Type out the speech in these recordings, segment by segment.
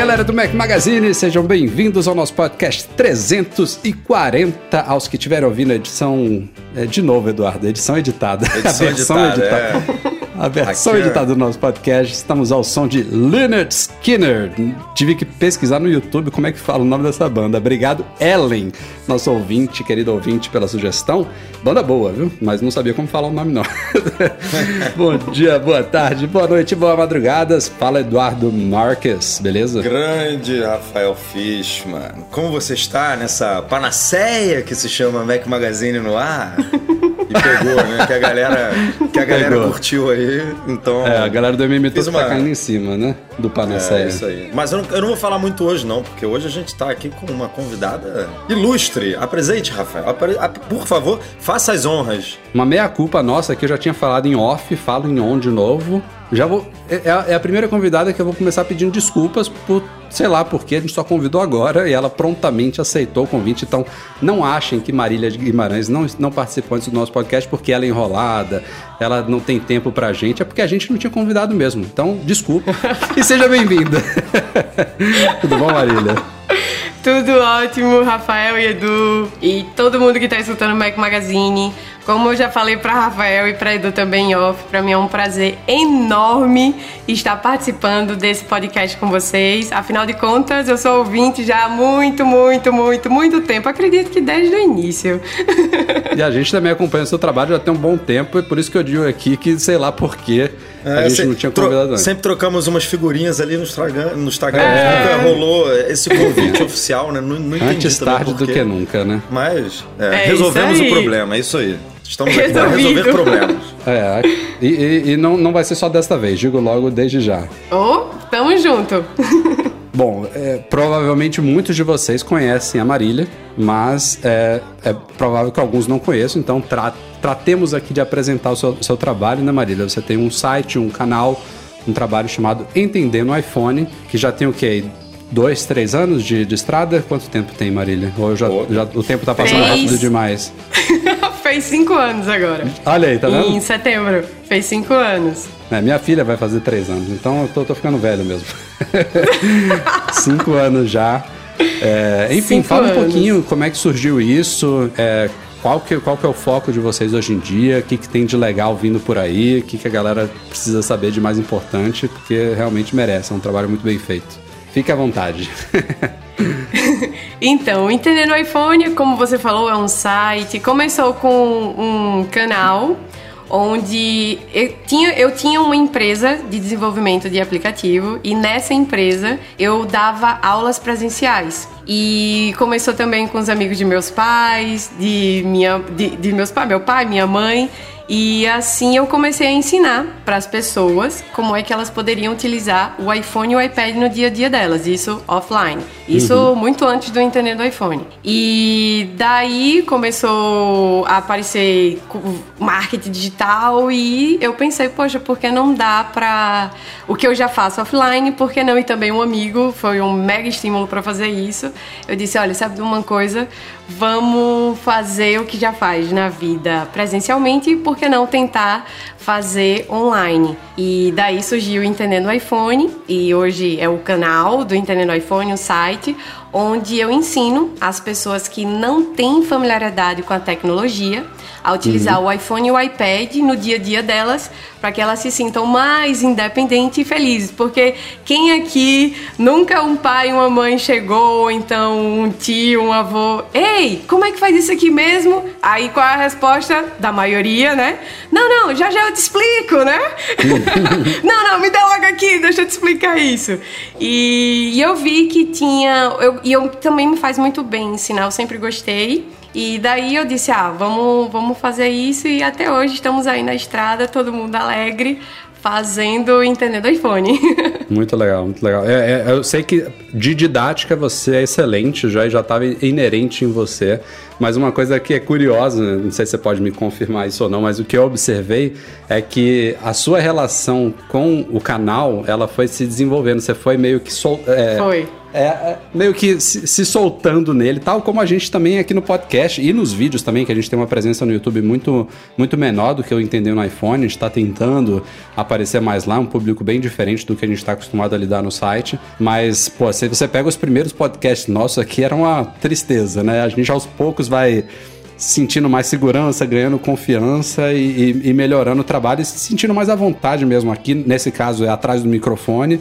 Galera do Mac Magazine, sejam bem-vindos ao nosso podcast 340. Aos que estiveram ouvindo a edição. É, de novo, Eduardo, edição editada. Edição a versão editada, editada. A versão editada do nosso podcast. Estamos ao som de Leonard Skinner. Tive que pesquisar no YouTube como é que fala o nome dessa banda. Obrigado, Ellen, nosso ouvinte, querido ouvinte, pela sugestão. Banda boa, viu? Mas não sabia como falar o nome, não. Bom dia, boa tarde, boa noite, boa madrugadas. Fala Eduardo Marques, beleza? Grande Rafael Fishman. Como você está nessa panaceia que se chama Mac Magazine no ar? E pegou, né? Que a galera, que a galera Pegou. curtiu aí. Então. É, a galera do MM Fiz Tour uma- tá caindo em cima, né? Do Panaceia. É isso aí. Mas eu não, eu não vou falar muito hoje, não, porque hoje a gente tá aqui com uma convidada ilustre. Apresente, Rafael. Apre- ap- Por favor, faça as honras. Uma meia-culpa nossa que eu já tinha falado em off, falo em on de novo. Já vou. É, é a- é a primeira convidada que eu vou começar pedindo desculpas por, sei lá, porque a gente só convidou agora e ela prontamente aceitou o convite. Então, não achem que Marília Guimarães não, não participou antes do nosso podcast porque ela é enrolada, ela não tem tempo pra gente, é porque a gente não tinha convidado mesmo. Então, desculpa e seja bem-vinda. Tudo bom, Marília? Tudo ótimo, Rafael e Edu e todo mundo que está escutando o Mac Magazine. Como eu já falei para Rafael e para Edu também off, para mim é um prazer enorme estar participando desse podcast com vocês. Afinal de contas, eu sou ouvinte já há muito, muito, muito, muito tempo. Acredito que desde o início. E a gente também acompanha o seu trabalho já tem um bom tempo, e por isso que eu digo aqui que sei lá por quê a É, gente se- não tinha tro- convidado antes. Sempre trocamos umas figurinhas ali no Instagram, no Instagram É. nunca rolou esse convite oficial, né? Não, não entendi Antes tarde do que nunca, né? Mas é, É resolvemos o problema, é isso aí. Estamos aqui para resolver problemas. É, e, e- e não, não vai ser só desta vez, digo logo desde já. Ô, tamo junto. Bom, é, provavelmente muitos de vocês conhecem a Marília, mas é, é provável que alguns não conheçam, então tra- tratemos aqui de apresentar o seu, seu trabalho, né, Marília? Você tem um site, um canal, um trabalho chamado Entendendo iPhone, que já tem o quê? Dois, três anos de, de estrada? Quanto tempo tem, Marília? Ou já, já- o tempo tá passando Três. rápido demais? Fez cinco anos agora. Olha aí, tá vendo? Em setembro. Fez cinco anos. É, minha filha vai fazer três anos, então eu tô, tô ficando velho mesmo. Cinco anos já. É, enfim, Cinco fala um anos. pouquinho como é que surgiu isso, é, qual, que, qual que é o foco de vocês hoje em dia, o que, que tem de legal vindo por aí, o que, que a galera precisa saber de mais importante, porque realmente merece, é um trabalho muito bem feito. Fique à vontade. Então, o Entendendo iPhone, como você falou, é um site. Começou com um canal onde eu tinha, eu tinha uma empresa de desenvolvimento de aplicativo e nessa empresa eu dava aulas presenciais. E começou também com os amigos de meus pais, de, minha, de, de meus pais, meu pai, minha mãe. E assim eu comecei a ensinar para as pessoas como é que elas poderiam utilizar o iPhone e o iPad no dia a dia delas, isso offline. Isso muito antes do Entendendo iPhone. E daí começou a aparecer marketing digital e eu pensei, poxa, por que não dá pra o que eu já faço offline, por que não? E também um amigo, foi um mega estímulo para fazer isso. Eu disse, olha, sabe de uma coisa? Vamos fazer o que já faz na vida presencialmente, por que não tentar fazer online? E daí surgiu o Entendendo iPhone, e hoje é o canal do Entendendo iPhone, o site, onde eu ensino as pessoas que não têm familiaridade com a tecnologia a utilizar o iPhone e o iPad no dia a dia delas, para que elas se sintam mais independentes e felizes. Porque quem aqui nunca um pai uma mãe chegou, ou então um tio, um avô, ei, como é que faz isso aqui mesmo? Aí qual é a resposta da maioria, né? Não, não, já já eu te explico, né? não, não, me dá logo aqui, deixa eu te explicar isso. E, e eu vi que tinha. Eu, e eu também me faz muito bem ensinar, eu sempre gostei. E daí eu disse, ah, vamos, vamos fazer isso e até hoje estamos aí na estrada, todo mundo alegre, fazendo entendendo iPhone. Muito legal, muito legal. É, é, eu sei que de didática você é excelente já já estava inerente em você. Mas uma coisa que é curiosa, não sei se você pode me confirmar isso ou não, mas o que eu observei é que a sua relação com o canal, ela foi se desenvolvendo. Você foi meio que sol, é, Foi. é, é, meio que se, se soltando nele, tal como a gente também aqui no podcast e nos vídeos também, que a gente tem uma presença no YouTube muito, muito menor do que eu entendi no iPhone. A gente está tentando aparecer mais lá, um público bem diferente do que a gente está acostumado a lidar no site. Mas, pô, se você pega os primeiros podcasts nossos aqui, era uma tristeza, né? A gente aos poucos vai sentindo mais segurança, ganhando confiança e, e- e melhorando o trabalho e se sentindo mais à vontade mesmo aqui. Nesse caso é atrás do microfone.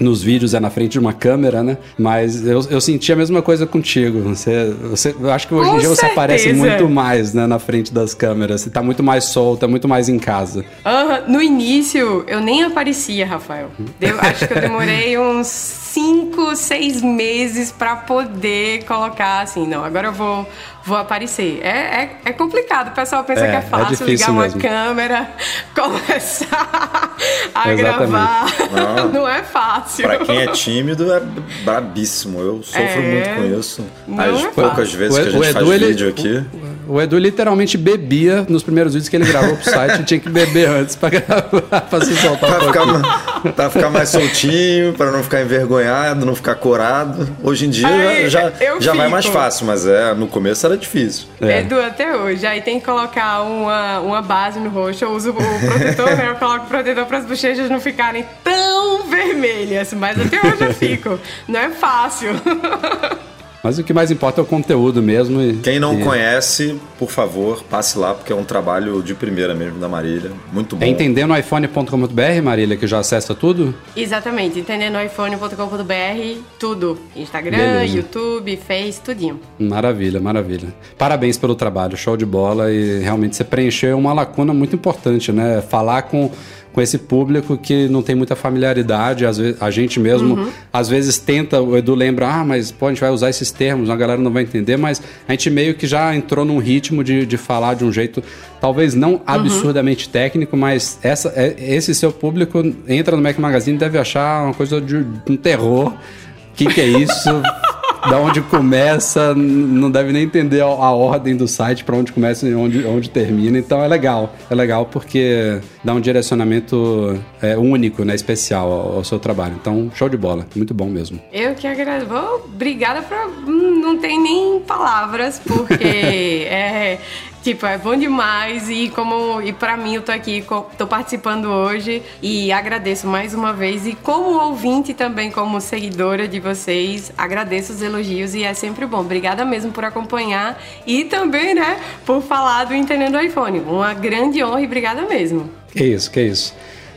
Nos vídeos é na frente de uma câmera, né? Mas eu, eu senti a mesma coisa contigo. Você, você, eu acho que hoje Com em dia você aparece muito mais né, na frente das câmeras. Você tá muito mais solta, muito mais em casa. Aham, No início, eu nem aparecia, Rafael. Eu acho que eu demorei uns 5, 6 meses pra poder colocar assim, não, agora eu vou, vou aparecer. É, é, é complicado, o pessoal pensa É, que é é fácil difícil ligar uma mesmo. câmera, começar a Exatamente. gravar. Não. Não é fácil. Pra quem é tímido, é brabíssimo. Eu sofro É. muito com isso. Não As é poucas fácil. vezes que a gente faz vídeo aqui. O, o Edu literalmente bebia nos primeiros vídeos que ele gravou pro site e tinha que beber antes pra gravar, pra se soltar um Pra ficar, pouquinho. ma- pra ficar mais soltinho, pra não ficar envergonhado, não ficar corado. Hoje em dia Ai, já, já vai mais fácil, mas é, no começo era difícil. É. Edu, até hoje. Aí tem que colocar uma, uma base no rosto. Eu uso o protetor, né? Eu coloco o protetor para as bochechas não ficarem tão vermelhas. Mas até hoje eu fico. Não é fácil. Mas o que mais importa é o conteúdo mesmo. E, Quem não e conhece, por favor, passe lá, porque é um trabalho de primeira mesmo da Marília. Muito bom. É entendendo iPhone.com.br, Marília, que já acessa tudo? Exatamente. Entendendo iPhone.com.br, tudo. Instagram, Beleza. YouTube, Face, tudinho. Maravilha, maravilha. Parabéns pelo trabalho, show de bola e realmente você preencheu uma lacuna muito importante, né? Falar com, com esse público que não tem muita familiaridade, às vezes, a gente mesmo às vezes tenta, o Edu lembra, ah, mas pô, a gente vai usar esses termos, a galera não vai entender, mas a gente meio que já entrou num ritmo de, de falar de um jeito, talvez não absurdamente técnico, mas essa, é- esse seu público entra no Mac Magazine e deve achar uma coisa de um terror. O que, que é isso? da onde começa, não deve nem entender a, a ordem do site para onde começa e onde, onde termina. Então é legal. É legal porque dá um direcionamento é, único, né, especial ao, ao seu trabalho. Então, show de bola. Muito bom mesmo. Eu que agradeço. Vou- Obrigada pra. hum, Não tem nem palavras, porque é. Tipo, é bom demais e como e para mim eu tô aqui, tô participando hoje e agradeço mais uma vez e como ouvinte também, como seguidora de vocês, agradeço os elogios e é sempre bom. Obrigada mesmo por acompanhar e também, né, por falar do Entendendo iPhone. Uma grande honra e obrigada mesmo. Que isso, que isso.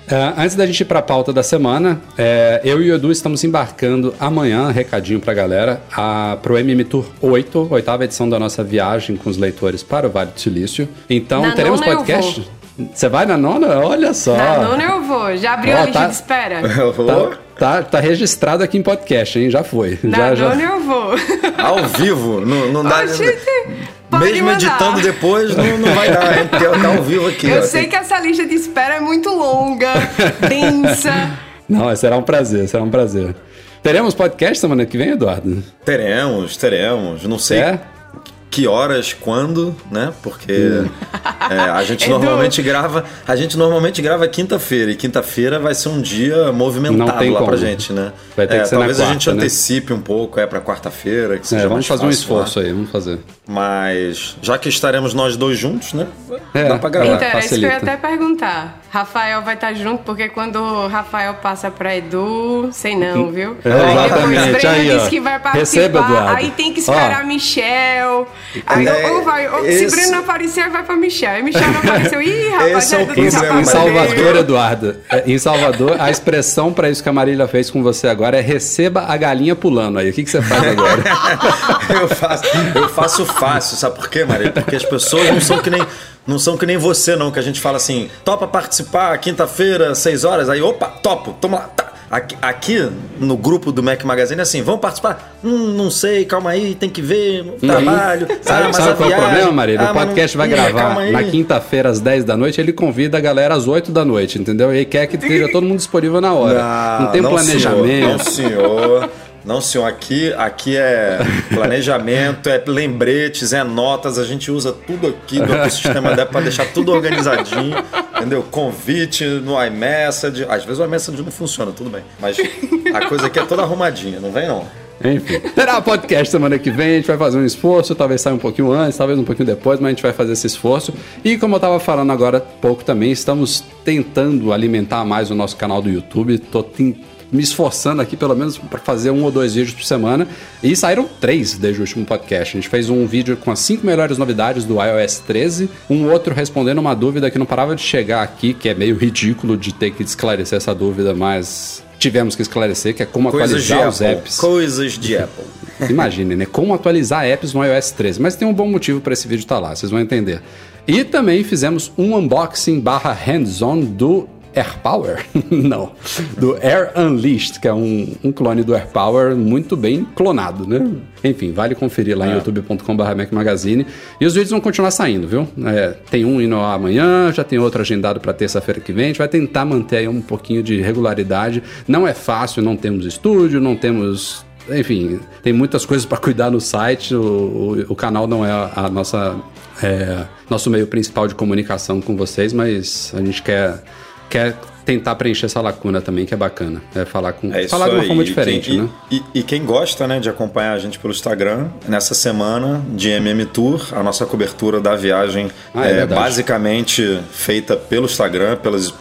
Ah, antes da gente ir para a pauta da semana, é, eu e o Edu estamos embarcando amanhã, recadinho para a galera, para o MM Tour 8, oitava edição da nossa viagem com os leitores para o Vale do Silício. Então, Na teremos nona eu podcast. Você vai na nona? Olha só. Na nona eu vou. Já abriu Ó, a lista tá- de espera? Ô, Tá, tá registrado aqui em podcast, hein? Já foi. Na já, já. nona eu vou. Ao vivo, não, não dá. Oxi, pode Mesmo mandar. editando depois, não, não vai dar, hein? Porque tá ao vivo aqui. Eu ó. sei que essa lista de espera é muito longa, densa. Não, será um prazer, será um prazer. Teremos podcast semana que vem, Eduardo? Teremos, teremos. Não sei É? Que horas, quando, né? Porque Hum. é, a gente normalmente grava. A gente normalmente grava quinta-feira. E quinta-feira vai ser um dia movimentado lá como. pra gente, né? Vai ter É, que ser na talvez a gente quarta, né? antecipe um pouco, é pra quarta-feira, que seja É, vamos mais fazer um fácil esforço lá. aí, vamos fazer. Mas já que estaremos nós dois juntos, né? É. Dá pra gravar. Então, era isso que eu ia facilita. até perguntar. Rafael vai estar junto, porque quando o Rafael passa pra Edu, sei não, viu? É, aí exatamente, depois Breno aí, ó. disse que vai Receba, participar, Eduardo. aí tem que esperar Ó. Michel. Aí É, ou vai, ou, se esse- Breno não aparecer, vai pra Michel. Aí Michel não apareceu. Ih, rapaz, Esse é o Edu problema, tá Em Salvador, Eduardo, é, em Salvador, a expressão para isso que a Marília fez com você agora é receba a galinha pulando aí. O que, que você faz agora? eu, faço, eu faço fácil, sabe por quê, Maria? Porque as pessoas não são que nem. Não são que nem você, não, que a gente fala assim, topa participar quinta-feira, seis horas, aí, opa, topo, toma lá, tá. Aqui, aqui no grupo do Mac Magazine é assim, vamos participar? Hum, não sei, calma aí, tem que ver, trabalho. Sabe, ah, sabe qual é o problema, Marília? ah, o podcast não- vai gravar aí. na quinta-feira às 10 da noite, ele convida a galera às 8 da noite, entendeu? E quer que esteja todo mundo disponível na hora. Não, tem Senhor, planejamento. não, senhor. Não, senhor. Aqui, aqui é planejamento, é lembretes, é notas. A gente usa tudo aqui do ecossistema dela para deixar tudo organizadinho. Entendeu? Convite no iMessage. Às vezes o iMessage não funciona, tudo bem. Mas a coisa aqui é toda arrumadinha, não vem não. Enfim, terá podcast semana que vem, a gente vai fazer um esforço, talvez saia um pouquinho antes, talvez um pouquinho depois, mas a gente vai fazer esse esforço. E como eu tava falando agora há pouco também, estamos tentando alimentar mais o nosso canal do YouTube. Tô ten- me esforçando aqui pelo menos para fazer um ou dois vídeos por semana. E saíram três desde o último podcast. A gente fez um vídeo com as cinco melhores novidades do iOS 13, um outro respondendo uma dúvida que não parava de chegar aqui, que é meio ridículo de ter que esclarecer essa dúvida, mas tivemos que esclarecer, que é como Coisas atualizar os Apple. apps. Coisas de Apple. Imagine, né? Como atualizar apps no iOS 13. Mas tem um bom motivo para esse vídeo estar lá, vocês vão entender. E também fizemos um unboxing barra hands-on do AirPower. Não, do Air Unleashed, que é um, um clone do AirPower muito bem clonado, né? Enfim, vale conferir lá em youtube.com.br Magazine. E os vídeos vão continuar saindo, viu? É, tem um indo amanhã, já tem outro agendado para terça-feira que vem. A gente vai tentar manter aí um pouquinho de regularidade. Não é fácil, não temos estúdio, não temos enfim, tem muitas coisas para cuidar no site. O, o, o canal não é a, a nossa é, nosso meio principal de comunicação com vocês, mas a gente quer quer tentar preencher essa lacuna também, que é bacana. É falar com É falar de uma aí. forma E diferente, quem, né? E, e- e quem gosta né, de acompanhar a gente pelo Instagram, nessa semana de MM Tour, a nossa cobertura da viagem Ah, é é, basicamente feita pelo Instagram, pelas,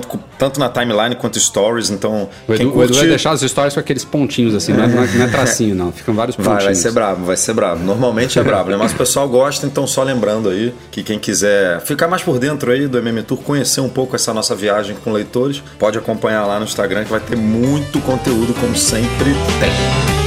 tanto, tanto na timeline quanto stories. Então, O Edu, o Edu curte. vai deixar as histórias com aqueles pontinhos assim, não é, não é- não é tracinho, não. Ficam vários pontinhos. Vai, vai ser brabo, vai ser brabo. Normalmente é brabo, né? Mas o pessoal gosta, então só lembrando aí que quem quiser ficar mais por dentro aí do MM Tour, conhecer um pouco essa nossa viagem com leitores, pode acompanhar lá no Instagram que vai ter muito conteúdo, como sempre tem.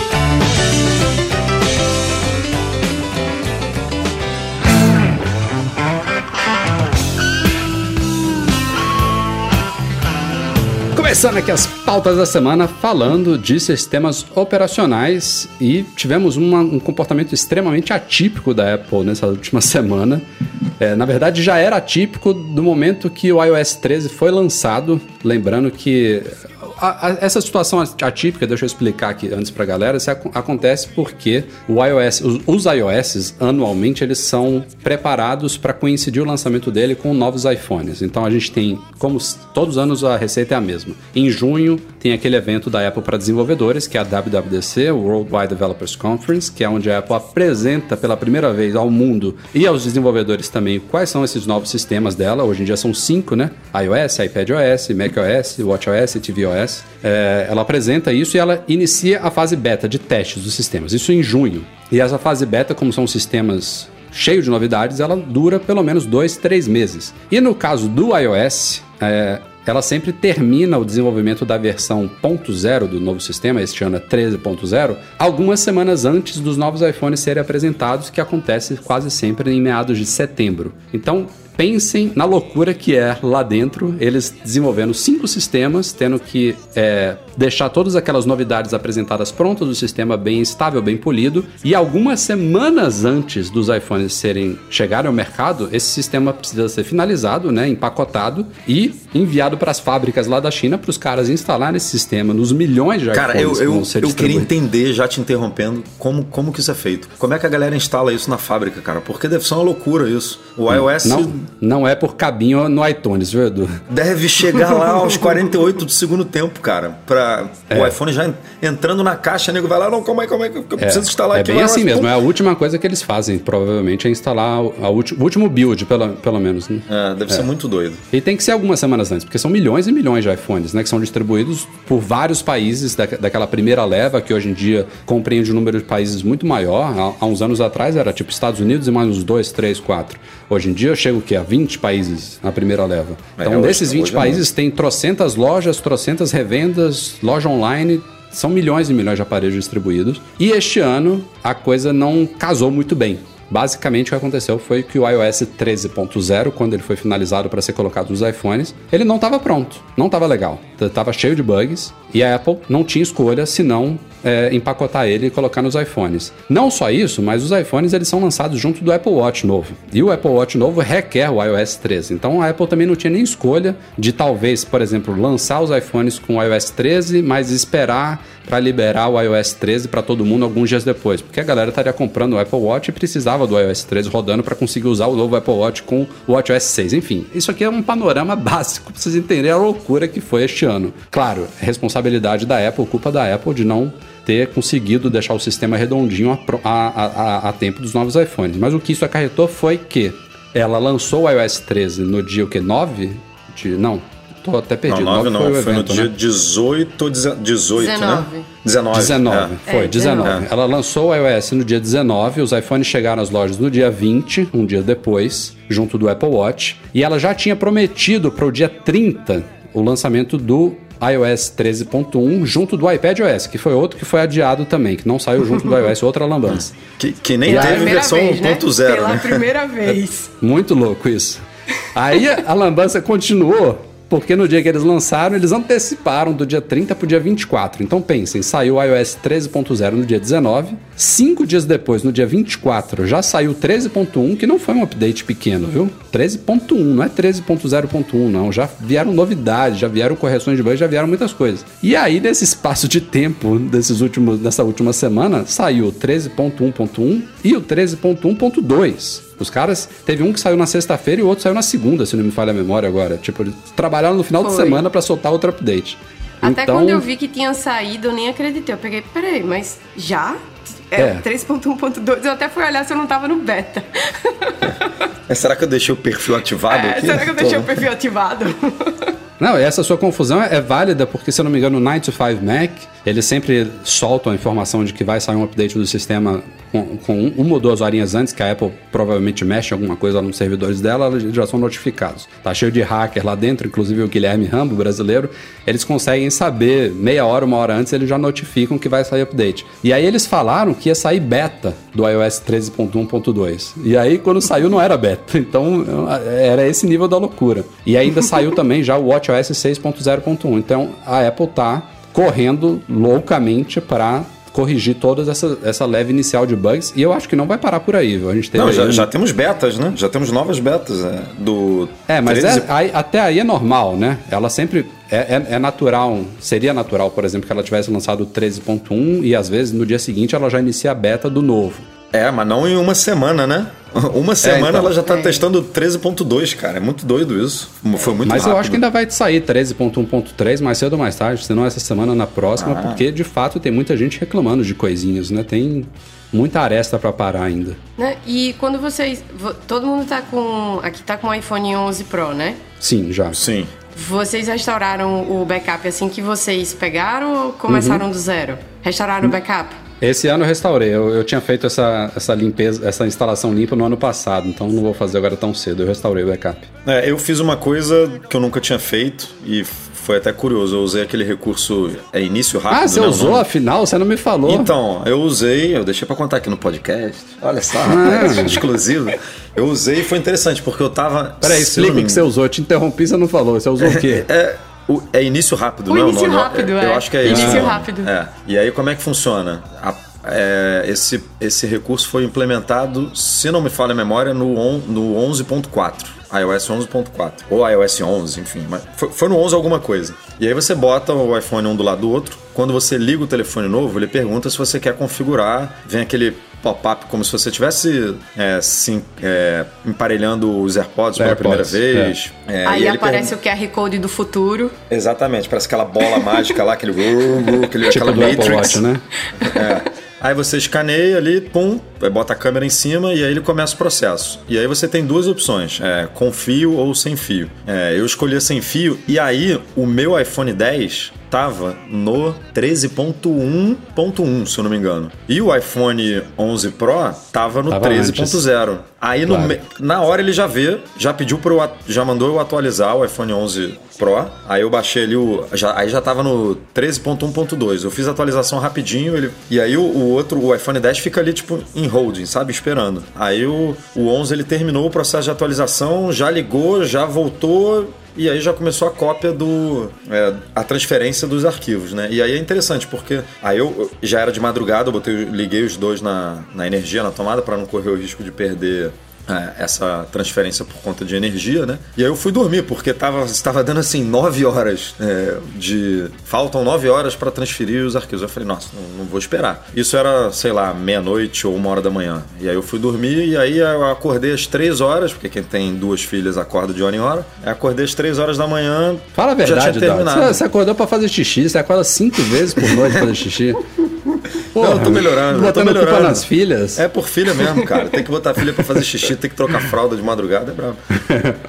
Começando aqui as pautas da semana falando de sistemas operacionais e tivemos uma- um comportamento extremamente atípico da Apple nessa última semana. É, na verdade, já era atípico do momento que o iOS 13 foi lançado. Lembrando que a- a- essa situação atípica, deixa eu explicar aqui antes pra galera, isso ac- acontece porque o iOS, os, os iOS anualmente eles são preparados para coincidir o lançamento dele com novos iPhones. Então a gente tem, como todos os anos a receita é a mesma. Em junho tem aquele evento da Apple para desenvolvedores, que é a WWDC, Worldwide Developers Conference, que é onde a Apple apresenta pela primeira vez ao mundo e aos desenvolvedores também quais são esses novos sistemas dela. Hoje em dia são cinco, né? iOS, iPadOS, macOS, WatchOS e tvOS. É, ela apresenta isso e ela inicia a fase beta de testes dos sistemas. Isso em junho. E essa fase beta, como são sistemas cheios de novidades, ela dura pelo menos dois, três meses. E no caso do iOS, é, ela sempre termina o desenvolvimento da versão 0.0 do novo sistema, este ano é 13.0, algumas semanas antes dos novos iPhones serem apresentados, que acontece quase sempre em meados de setembro. Então, pensem na loucura que é lá dentro, eles desenvolvendo cinco sistemas, tendo que é, deixar todas aquelas novidades apresentadas prontas, o sistema bem estável, bem polido, e algumas semanas antes dos iPhones serem chegarem ao mercado, esse sistema precisa ser finalizado, né, empacotado e enviado para as fábricas lá da China para os caras instalarem esse sistema nos milhões de Cara, iPhones eu, que eu, ser eu queria entender, já te interrompendo, como, como que isso é feito. Como é que a galera instala isso na fábrica, cara? Porque deve ser uma loucura isso. O iOS Não, não é por cabinho no iTunes, viu, Edu? deve chegar lá aos 48 do segundo tempo, cara. Pra o iPhone já en- entrando na caixa, nego vai lá, não, calma aí, calma aí, que eu preciso instalar é aqui. bem o assim mesmo, é a última coisa que eles fazem, provavelmente, é instalar o, a ulti- o último build, pelo, pelo menos. Né? É, deve ser muito doido. E tem que ser algumas semanas antes, porque são milhões e milhões de iPhones, né? Que são distribuídos por vários países da, daquela primeira leva, que hoje em dia compreende um número de países muito maior. Há, há uns anos atrás era tipo Estados Unidos e mais uns dois, três, quatro. Hoje em dia chega o quê? A 20 países na primeira leva. É, Então, hoje- desses 20 hoje é países, tem trocentas lojas, trocentas revendas, loja online. São milhões e milhões de aparelhos distribuídos. E este ano a coisa não casou muito bem. Basicamente, o que aconteceu foi que o iOS 13.0, quando ele foi finalizado para ser colocado nos iPhones, ele não estava pronto, não estava legal, estava cheio de bugs E a Apple não tinha escolha senão é, empacotar ele e colocar nos iPhones. Não só isso, mas os iPhones eles são lançados junto do Apple Watch novo. E o Apple Watch novo requer o iOS 13. Então a Apple também não tinha nem escolha de talvez, por exemplo, lançar os iPhones com o iOS 13, mas esperar para liberar o iOS 13 para todo mundo alguns dias depois, porque a galera estaria comprando o Apple Watch e precisava do iOS 13 rodando para conseguir usar o novo Apple Watch com o WatchOS 6. Enfim, isso aqui é um panorama básico para vocês entenderem a loucura que foi este ano. Claro, responsabilidade da Apple, culpa da Apple de não ter conseguido deixar o sistema redondinho a, a, a, a tempo dos novos iPhones. Mas o que isso acarretou foi que ela lançou o iOS 13 no dia o que 9 de não, tô até perdido. Não, 9 não, foi, foi evento, no dia né? 18, 18, 19. né? 19. 19, é. foi, É, 19. 19. Ela lançou o iOS no dia 19, os iPhones chegaram às lojas no dia 20, um dia depois, junto do Apple Watch, e ela já tinha prometido para o dia 30 o lançamento do iOS 13.1 junto do iPad OS, que foi outro que foi adiado também, que não saiu junto do iOS, outra lambança. Que, que nem Pela teve versão vez, né? 1.0, Pela né? primeira vez. Muito louco isso. Aí a lambança continuou, porque no dia que eles lançaram, eles anteciparam do dia 30 para o dia 24. Então pensem, saiu o iOS 13.0 no dia 19, cinco dias depois, no dia 24, já saiu o 13.1, que não foi um update pequeno, viu? 13.1, não é 13.0.1 não, já vieram novidades, já vieram correções de bugs, já vieram muitas coisas. E aí, nesse espaço de tempo, desses últimos, dessa última semana, saiu o 13.1.1 e o 13.1.2. Os caras, teve um que saiu na sexta-feira e o outro saiu na segunda, se não me falha a memória agora. Tipo, eles trabalharam no final de Foi. semana para soltar outro update. Até então, quando eu vi que tinha saído, eu nem acreditei. Eu peguei, peraí, mas já? É, É. 3.1.2. Eu até fui olhar se eu não tava no beta. Mas será que eu deixei o perfil ativado É, aqui? será que eu deixei Tô- o perfil ativado? Não, essa sua confusão é, é válida porque, se eu não me engano, o 9 to 5 Mac, eles sempre soltam a informação de que vai sair um update do sistema com, com um- uma ou duas horinhas antes, que a Apple provavelmente mexe alguma coisa nos servidores dela, eles já são notificados. Tá cheio de hacker lá dentro, inclusive o Guilherme Rambo, brasileiro, eles conseguem saber, meia hora, uma hora antes, eles já notificam que vai sair update. E aí eles falaram que ia sair beta do iOS 13.1.2. E aí, quando saiu, não era beta. Então, era esse nível da loucura. E ainda saiu também já o WatchOS 6.0.1. Então, a Apple tá correndo loucamente para corrigir toda essa, essa leve inicial de bugs. E eu acho que não vai parar por aí, viu? A gente Não, já, um- já temos betas, né? Já temos novas betas é, do É, mas 13. é- aí- até aí é normal, né? Ela sempre. É, é- é natural, seria natural, por exemplo, que ela tivesse lançado o 13.1 e às vezes no dia seguinte ela já inicia a beta do novo. É, mas não em uma semana, né? Uma semana então. ela já tá testando 13.2, cara. É muito doido isso. Foi muito Mas rápido. eu acho que ainda vai sair 13.1.3 mais cedo ou mais tarde, se não essa semana, na próxima, Ah. porque de fato tem muita gente reclamando de coisinhas, né? Tem muita aresta pra parar ainda. Né? E quando vocês. vo- Todo mundo tá com. Aqui tá com o iPhone 11 Pro, né? Sim, já. Sim. Vocês restauraram o backup assim que vocês pegaram ou começaram do zero? Restauraram o backup? Esse ano eu restaurei. Eu, eu tinha feito essa, essa limpeza, essa instalação limpa no ano passado, então não vou fazer agora tão cedo. Eu restaurei o backup. É, eu fiz uma coisa que eu nunca tinha feito e foi até curioso. Eu usei aquele recurso é início rápido. ah, você né, usou afinal? Você não me falou. Então, eu usei, eu deixei pra contar aqui no podcast. Olha só, rapaz, exclusivo. Eu usei e foi interessante, porque eu tava. Peraí, explica o que você usou. Eu te interrompi, você não falou. Você usou o quê? É, o- é início rápido, O não é início o nome? rápido, eu, é. Eu acho que é Início isso. rápido. É. E aí, como é que funciona? A- é, esse, esse recurso foi implementado, se não me falha a memória, no, on, no 11.4. iOS 11.4. Ou iOS 11, enfim. Mas foi, foi no 11 alguma coisa. E aí você bota o iPhone um do lado do outro. Quando você liga o telefone novo, ele pergunta se você quer configurar. Vem aquele pop-up como se você estivesse é, é, emparelhando os AirPods pela primeira vez. É, e Aí ele aparece o QR Code do futuro. Exatamente, parece aquela bola mágica lá, aquele, aquele tipo aquela Matrix. Watch, né? É. Aí você escaneia ali, pum, bota a câmera em cima e aí ele começa o processo. E aí você tem duas opções, é, com fio ou sem fio. É, eu escolhi sem fio e aí o meu iPhone 10 tava no 13.1.1, se eu não me engano. E o iPhone 11 Pro tava no Tava 13.0. Aí no Claro. me- na hora ele já vê, já pediu pro at- já mandou eu atualizar o iPhone 11 Pro. Aí eu baixei ali o já, aí já tava no 13.1.2. Eu fiz a atualização rapidinho, ele e aí o, o outro, o iPhone 10 fica ali tipo em holding, sabe, esperando. Aí o, o 11 ele terminou o processo de atualização, já ligou, já voltou e aí já começou a cópia do. É, a transferência dos arquivos, né? E aí é interessante, porque aí eu eu já era de madrugada, eu botei, liguei os dois na, na energia, na tomada, para não correr o risco de perder essa transferência por conta de energia, né? E aí eu fui dormir, porque tava, estava dando assim nove horas é, de. Faltam nove horas para transferir os arquivos. Eu falei, nossa, não, não vou esperar. Isso era, sei lá, meia-noite ou uma hora da manhã. E aí eu fui dormir e aí eu acordei às três horas, porque quem tem duas filhas acorda de hora em hora. Eu acordei às três horas da manhã. Fala a já verdade, tinha Dado. terminado. Você, você acordou pra fazer xixi, você acorda cinco vezes por noite pra fazer xixi. Não, eu tô melhorando, eu tô Botando culpa melhorando. nas filhas. É por filha mesmo, cara. Tem que botar a filha pra fazer xixi, tem que trocar fralda de madrugada, é brabo.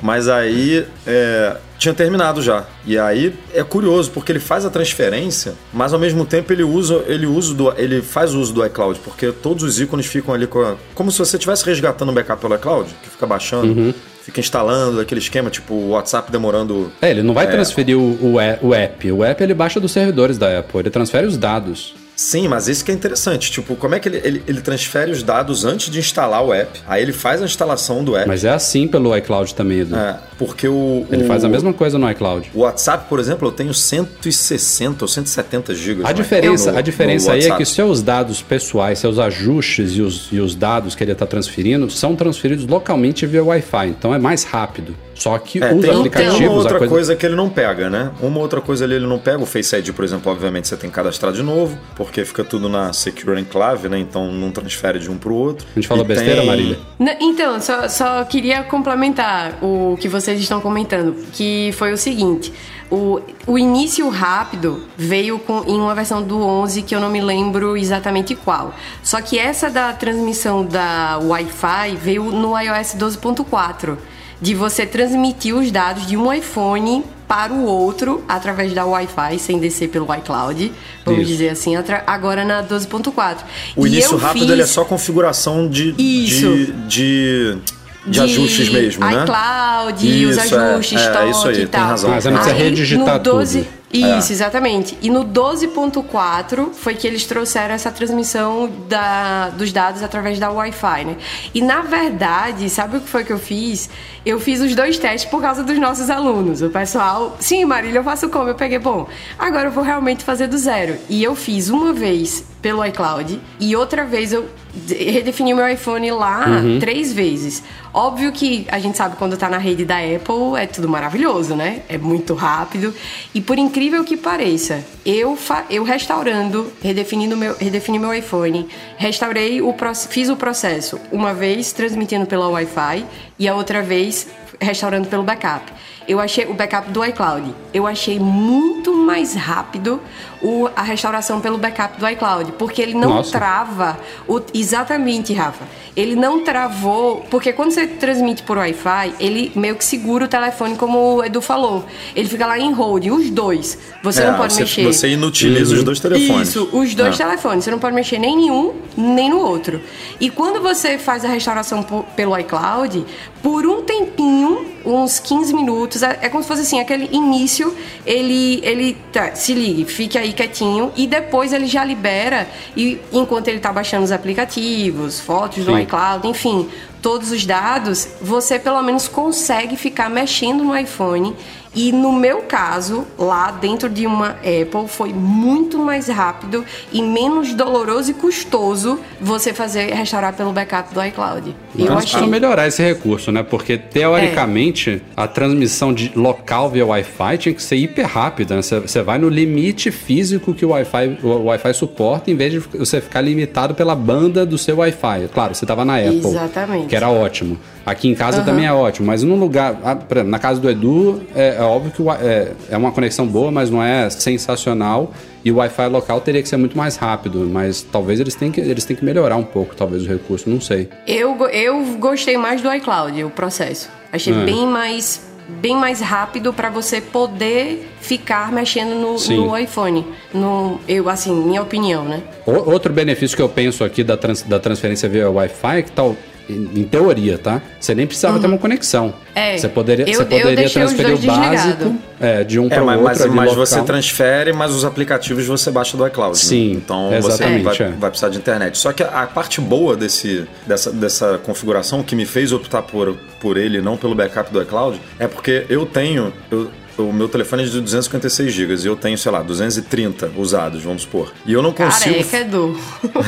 Mas aí é, tinha terminado já. E aí é curioso, porque ele faz a transferência, mas ao mesmo tempo ele usa, ele usa do, ele faz uso do iCloud, porque todos os ícones ficam ali com a- como se você estivesse resgatando um backup pelo iCloud, que fica baixando, Uhum. fica instalando aquele esquema, tipo o WhatsApp demorando. É, ele não vai transferir o, o, o app. O app ele baixa dos servidores da Apple, ele transfere os dados. Sim, mas isso que é interessante. Tipo, como é que ele, ele, ele transfere os dados antes de instalar o app? Aí ele faz a instalação do app. Mas é assim pelo iCloud também, Edu. É, porque o. Ele o- faz a mesma coisa no iCloud. O WhatsApp, por exemplo, eu tenho 160 ou 170 gigas. A diferença, no- a diferença aí é que seus dados pessoais, seus ajustes e os, e os dados que ele está transferindo são transferidos localmente via Wi-Fi. Então é mais rápido. Só que É, os tem, aplicativos. tem uma outra coisa- coisa... que ele não pega, né? Uma outra coisa ali ele não pega. O Face ID, por exemplo, obviamente você tem que cadastrar de novo, porque fica tudo na Secure Enclave, né? Então não transfere de um pro outro. A gente falou E besteira, tem- Marília? N- Então, só, só queria complementar o que vocês estão comentando, que foi o seguinte: o, o início rápido veio com, em uma versão do 11 que eu não me lembro exatamente qual. Só que essa da transmissão da Wi-Fi veio no iOS 12.4, de você transmitir os dados de um iPhone para o outro através da Wi-Fi, sem descer pelo iCloud, vamos Isso. dizer assim, agora na 12.4. O E início rápido fiz- ele é só configuração de, Isso. de, de, de ajustes mesmo, né? iCloud, os é. ajustes, É, toque isso aí, e tem tal. razão. Ah, você não precisa Aí, redigitar no 12, tudo. Isso, É. exatamente. E no 12.4 foi que eles trouxeram essa transmissão da, dos dados através da Wi-Fi, né? E na verdade, sabe o que foi que eu fiz? Eu fiz os dois testes por causa dos nossos alunos. O pessoal, sim, Marília, eu faço como? Eu peguei, bom, agora eu vou realmente fazer do zero. E eu fiz uma vez pelo iCloud e outra vez eu redefini meu iPhone lá Uhum. três vezes. Óbvio que a gente sabe quando tá na rede da Apple é tudo maravilhoso, né? É muito rápido. E por incrível que pareça, eu, eu restaurando, redefinindo meu, redefini meu iPhone, restaurei o fiz o processo uma vez transmitindo pela Wi-Fi e a outra vez restaurando pelo backup. Eu achei o backup do iCloud. Eu achei muito mais rápido o, a restauração pelo backup do iCloud, porque ele não Nossa. trava o, exatamente, Rafa. Ele não travou, porque quando você transmite por Wi-Fi, ele meio que segura o telefone, como o Edu falou. Ele fica lá em hold, os dois. Você É, não pode você, mexer. Você inutiliza os dois telefones. Isso, os dois É. telefones. Você não pode mexer nem em um, nem no outro. E quando você faz a restauração po- pelo iCloud, por um tempinho, uns 15 minutos, é, é como se fosse assim, aquele início, ele, ele tá, se ligue, fique aí quietinho, e depois ele já libera, e enquanto ele tá baixando os aplicativos, fotos do Sim. iCloud, enfim, todos os dados, você pelo menos consegue ficar mexendo no iPhone. E no meu caso, lá dentro de uma Apple, foi muito mais rápido e menos doloroso e custoso você fazer restaurar pelo backup do iCloud. Então eu eles achei. melhorar esse recurso, né? Porque teoricamente a transmissão de local via Wi-Fi tinha que ser hiper rápida. Né? Você, você vai no limite físico que o Wi-Fi, o Wi-Fi suporta, em vez de você ficar limitado pela banda do seu Wi-Fi. Claro, você estava na Apple, Exatamente. que era ótimo. Aqui em casa também é ótimo, mas num lugar, ah, na casa do Edu, é, é óbvio que é, é uma conexão boa, mas não é sensacional. E o Wi-Fi local teria que ser muito mais rápido, mas talvez eles tenham que, eles tenham que melhorar um pouco, talvez, o recurso, não sei. Eu, eu gostei mais do iCloud, o processo. Achei É. bem mais bem mais rápido para você poder ficar mexendo no, no iPhone. No, eu, assim, minha opinião, né? O- Outro benefício que eu penso aqui da, trans- da transferência via Wi-Fi é que tal, em, em teoria, tá? Você nem precisava ter uma conexão. Uhum. É, Você poderia, eu- você poderia transferir o básico é, de um É, para o mas, outro. mas, ali mas local. você transfere, mas os aplicativos você baixa do iCloud. né? Sim, Então exatamente, você vai, é. vai precisar de internet. Só que a, a parte boa desse, dessa, dessa configuração que me fez optar por, por ele, não pelo backup do iCloud, é porque eu tenho. eu- o meu telefone é de 256 GB e eu tenho, sei lá, 230 usados, vamos supor. E eu não consigo. Careca, Edu.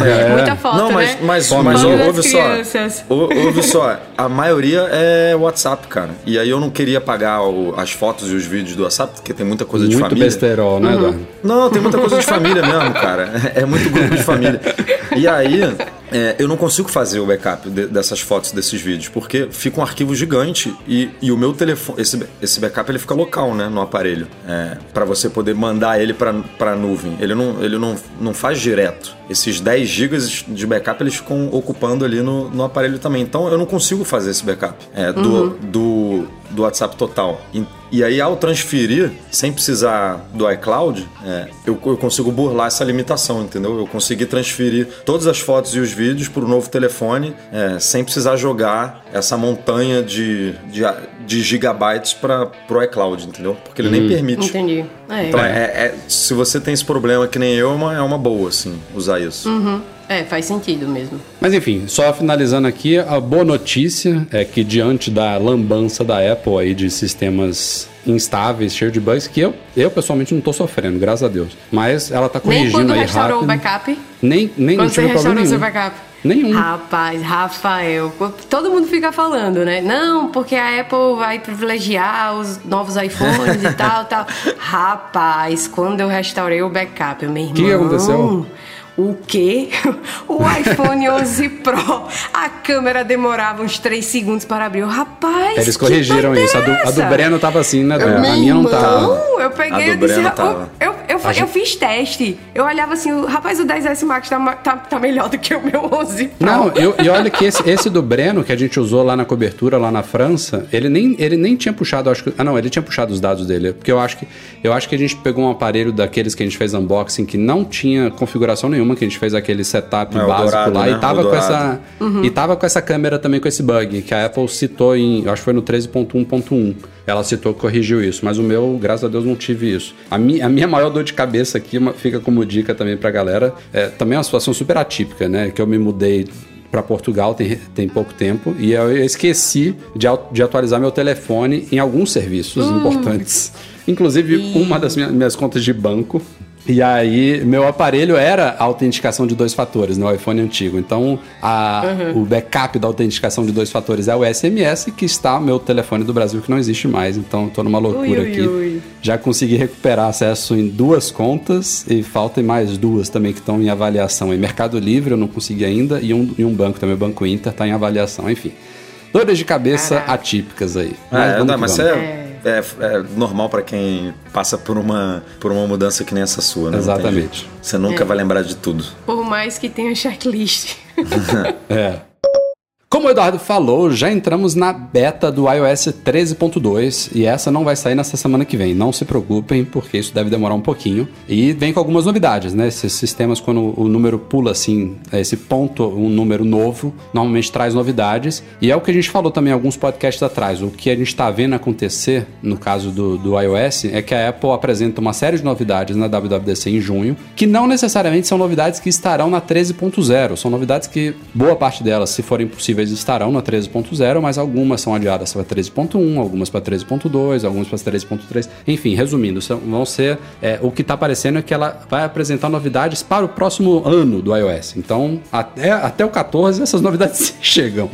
É. Muita foto, Não, mas, né? mas, mas ou- ouve só. crianças. Ouve só, a maioria é WhatsApp, cara. E aí eu não queria pagar o- as fotos e os vídeos do WhatsApp, porque tem muita coisa de Muito família. besterol, né, Eduardo? Não, tem muita coisa de família mesmo, cara. É muito grupo de família. E aí, é, eu não consigo fazer o backup de- dessas fotos, desses vídeos, porque fica um arquivo gigante e, e o meu telefone, esse, esse backup ele fica local, né, no aparelho, é, para você poder mandar ele para para nuvem. Ele não, ele não, não faz direto. Esses 10 GB de backup eles ficam ocupando ali no, no aparelho também. Então eu não consigo fazer esse backup é, do, do, do WhatsApp total. E, e aí, ao transferir, sem precisar do iCloud, é, eu, eu consigo burlar essa limitação, entendeu? Eu consegui transferir todas as fotos e os vídeos para o novo telefone é, sem precisar jogar essa montanha de, de, de gigabytes para o iCloud, entendeu? Porque ele nem permite. Entendi. É. Então, é, é- se você tem esse problema que nem eu, é uma, é uma boa, assim, usar isso. É, faz sentido mesmo. Mas enfim, só finalizando aqui, a boa notícia é que diante da lambança da Apple aí de sistemas instáveis, cheio de bugs, que eu, eu pessoalmente não tô sofrendo, graças a Deus. Mas ela tá Nem corrigindo quando aí restaurou rápido. o backup. Nem, nem Quando você restaurou seu backup. Nenhum. Rapaz, Rafael, todo mundo fica falando, né? Não, porque a Apple vai privilegiar os novos iPhones e tal, tal. Rapaz, quando eu restaurei o backup, meu irmão. que aconteceu? O quê? O iPhone 11 Pro, a câmera demorava uns 3 segundos para abrir. Eu, Rapaz, Eles corrigiram isso. A do, a do? Breno tava assim, né? Eu, a minha não tava. Eu peguei A e do disse, Breno eu, tava. eu, eu, eu fiz teste. Eu olhava assim, o- rapaz, o 10S Max tá, tá, tá melhor do que o meu 11 Pro. Não, eu, e olha que esse, esse do Breno, que a gente usou lá na cobertura, lá na França, ele nem, ele nem tinha puxado, acho que. Ah, não, ele tinha puxado os dados dele. Porque eu acho que eu acho que a gente pegou um aparelho daqueles que a gente fez unboxing que não tinha configuração nenhuma, que a gente fez aquele setup É, básico dourado, lá né? e tava com essa. E tava com essa câmera também com esse bug, que a Apple citou em. Eu acho que foi no 13.1.1. Ela citou que corrigiu isso, mas o meu, graças a Deus, não tive isso. A, mi, a minha maior dor de cabeça aqui uma- fica como dica também pra galera. É, também é uma situação super atípica, né? Que eu me mudei para Portugal tem, tem pouco tempo e eu esqueci de, de atualizar meu telefone em alguns serviços importantes. Inclusive, uma das minha- minhas contas de banco. E aí, meu aparelho era a autenticação de dois fatores, no iPhone antigo. Então, a- o backup da autenticação de dois fatores é o SMS, que está no meu telefone do Brasil, que não existe mais. Então, tô numa loucura Ui, ui, aqui. ui. Já consegui recuperar acesso em duas contas e faltam mais duas também que estão em avaliação. Em Mercado Livre eu não consegui ainda e um, e um banco também, o Banco Inter, está em avaliação. Enfim, dores de cabeça Caraca. atípicas aí. É, vamos não, que mas vamos. é, é, é normal pra quem passa por uma, por uma mudança que nem essa sua, né? Exatamente. Você nunca vai lembrar de tudo. Por mais que tenha checklist. É. Como o Eduardo falou, já entramos na beta do iOS 13.2 e essa não vai sair nessa semana que vem. Não se preocupem, porque isso deve demorar um pouquinho. E vem com algumas novidades, né? Esses sistemas, quando o número pula assim, esse ponto, um número novo, normalmente traz novidades. E é o que a gente falou também alguns podcasts atrás. O que a gente está vendo acontecer, no caso do, do iOS, é que a Apple apresenta uma série de novidades na WWDC em junho, que não necessariamente são novidades que estarão na 13.0. São novidades que, boa parte delas, se forem possíveis, estarão na 13.0, mas algumas são adiadas para 13.1, algumas para 13.2, algumas para 13.3. Enfim, resumindo, são- vão ser. é, o que está aparecendo é que ela vai apresentar novidades para o próximo ano do iOS. Então, até, até o 14, essas novidades chegam.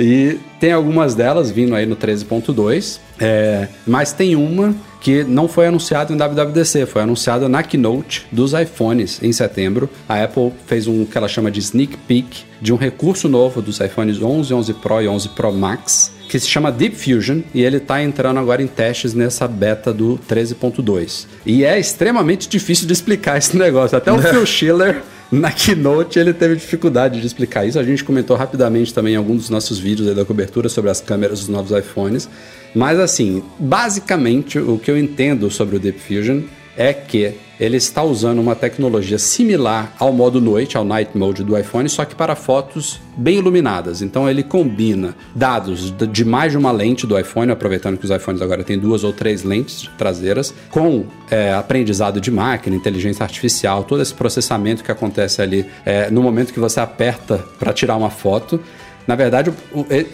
E tem algumas delas vindo aí no 13.2, é, mas tem uma que não foi anunciada em WWDC, foi anunciada na keynote dos iPhones em setembro. A Apple fez um que ela chama de sneak peek de um recurso novo dos iPhones 11, 11 Pro e 11 Pro Max, que se chama Deep Fusion e ele está entrando agora em testes nessa beta do 13.2. E é extremamente difícil de explicar esse negócio. Até o Phil Schiller na keynote ele teve dificuldade de explicar isso. A gente comentou rapidamente também em algum dos nossos vídeos da cobertura sobre as câmeras dos novos iPhones. Mas assim, basicamente o que eu entendo sobre o Deep Fusion é que ele está usando uma tecnologia similar ao modo noite, ao night mode do iPhone, só que para fotos bem iluminadas. Então ele combina dados de mais de uma lente do iPhone, aproveitando que os iPhones agora têm duas ou três lentes traseiras, com é, aprendizado de máquina, inteligência artificial, todo esse processamento que acontece ali é, no momento que você aperta para tirar uma foto. Na verdade,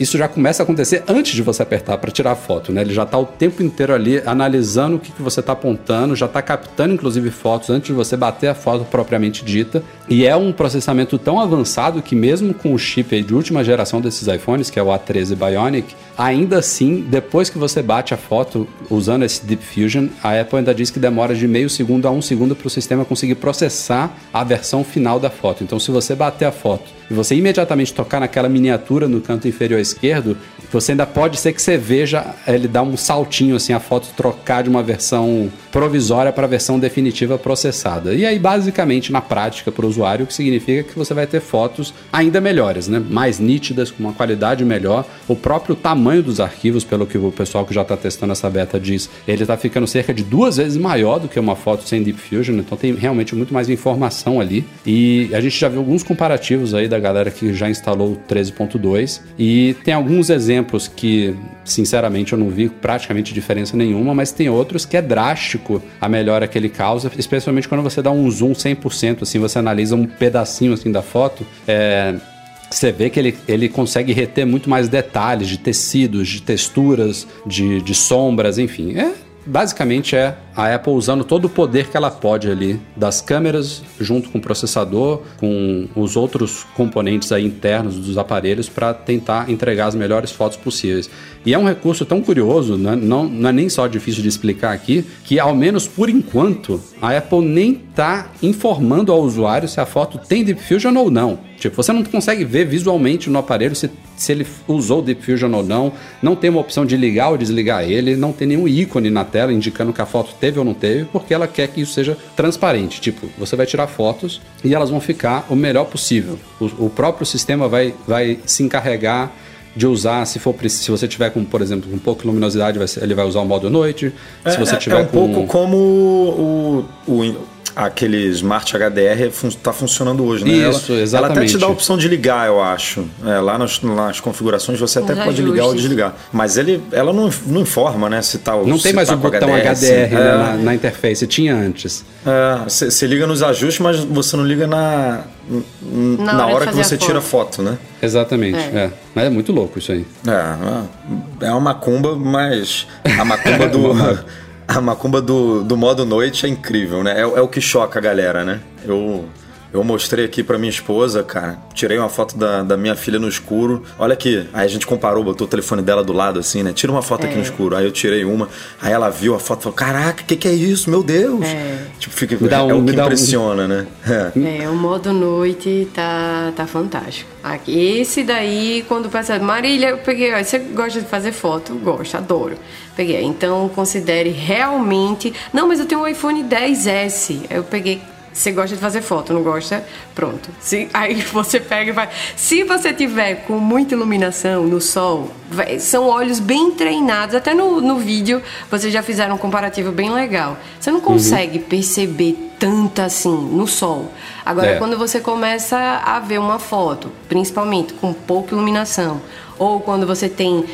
isso já começa a acontecer antes de você apertar para tirar a foto, né? Ele já está o tempo inteiro ali analisando o que, que você está apontando, já está captando inclusive fotos antes de você bater a foto propriamente dita. E é um processamento tão avançado que mesmo com o chip de última geração desses iPhones, que é o A13 Bionic, ainda assim, depois que você bate a foto usando esse Deep Fusion, a Apple ainda diz que demora de meio segundo a um segundo para o sistema conseguir processar a versão final da foto. Então, se você bater a foto e você imediatamente tocar naquela miniatura no canto inferior esquerdo, você ainda pode ser que você veja ele dar um saltinho assim, a foto trocar de uma versão provisória para a versão definitiva processada. E aí, basicamente, na prática para o usuário, o que significa que você vai ter fotos ainda melhores, né? mais nítidas, com uma qualidade melhor. O próprio tamanho dos arquivos, pelo que o pessoal que já está testando essa beta diz, ele está ficando cerca de duas vezes maior do que uma foto sem Deep Fusion, então tem realmente muito mais informação ali. E a gente já viu alguns comparativos aí da galera que já instalou o 13.2 e tem alguns exemplos que, sinceramente, eu não vi praticamente diferença nenhuma, mas tem outros que é drástico a melhora que ele causa, especialmente quando você dá um zoom 100%, assim, você analisa um pedacinho assim da foto, é, você vê que ele, ele consegue reter muito mais detalhes de tecidos, de texturas, de, de sombras, enfim. É, basicamente é a Apple usando todo o poder que ela pode ali das câmeras, junto com o processador, com os outros componentes aí internos dos aparelhos para tentar entregar as melhores fotos possíveis. E é um recurso tão curioso, né? não, não é nem só difícil de explicar aqui, que ao menos por enquanto a Apple nem está informando ao usuário se a foto tem Deep Fusion ou não. Tipo, você não consegue ver visualmente no aparelho se, se ele usou Deep Fusion ou não, não tem uma opção de ligar ou desligar ele, não tem nenhum ícone na tela indicando que a foto tem teve ou não teve, porque ela quer que isso seja transparente. Tipo, você vai tirar fotos e elas vão ficar o melhor possível. O, o próprio sistema vai, vai se encarregar de usar, se for se você tiver com, por exemplo, com pouca luminosidade, ele vai usar o modo noite. É, se você é, tiver é um com... pouco como o, o aquele Smart HDR está funcionando hoje, né? Isso, ela, exatamente. Ela até te dá a opção de ligar, eu acho. É, lá nas, nas, configurações você até pode ajustes. ligar ou desligar. Mas ele, ela não, não informa, né? Se tá Não tem mais tá o botão HDR, HDR né, é. na, na, interface, tinha antes. Você é, liga nos ajustes, mas você não liga na, na, na hora, hora que você tira a foto, né? Exatamente, é. é. Mas é muito louco isso aí. É, é uma macumba, mas a macumba do... a macumba do, do modo noite é incrível, né? É, é o que choca a galera, né? Eu eu mostrei aqui para minha esposa, cara. Tirei uma foto da, da minha filha no escuro. Olha aqui. Aí a gente comparou, botou o telefone dela do lado, assim, né? Tira uma foto é. aqui no é. escuro. Aí eu tirei uma. Aí ela viu a foto e falou: Caraca, o que, que é isso? Meu Deus! É. Tipo, fica, me dá um, é o que impressiona, um... né? É. é. o modo noite tá, tá fantástico. Esse daí, quando passa. Marília, eu peguei. Ó, você gosta de fazer foto? Gosto, adoro. Peguei. Então considere realmente. Não, mas eu tenho um iPhone 10S. Eu peguei você gosta de fazer foto, não gosta? Pronto. Se, aí você pega e vai. Se você tiver com muita iluminação no sol, vai, são olhos bem treinados. Até no, no vídeo vocês já fizeram um comparativo bem legal. Você não consegue uhum. perceber tanto assim no sol. Agora, é. quando você começa a ver uma foto, principalmente com pouca iluminação, ou quando você tem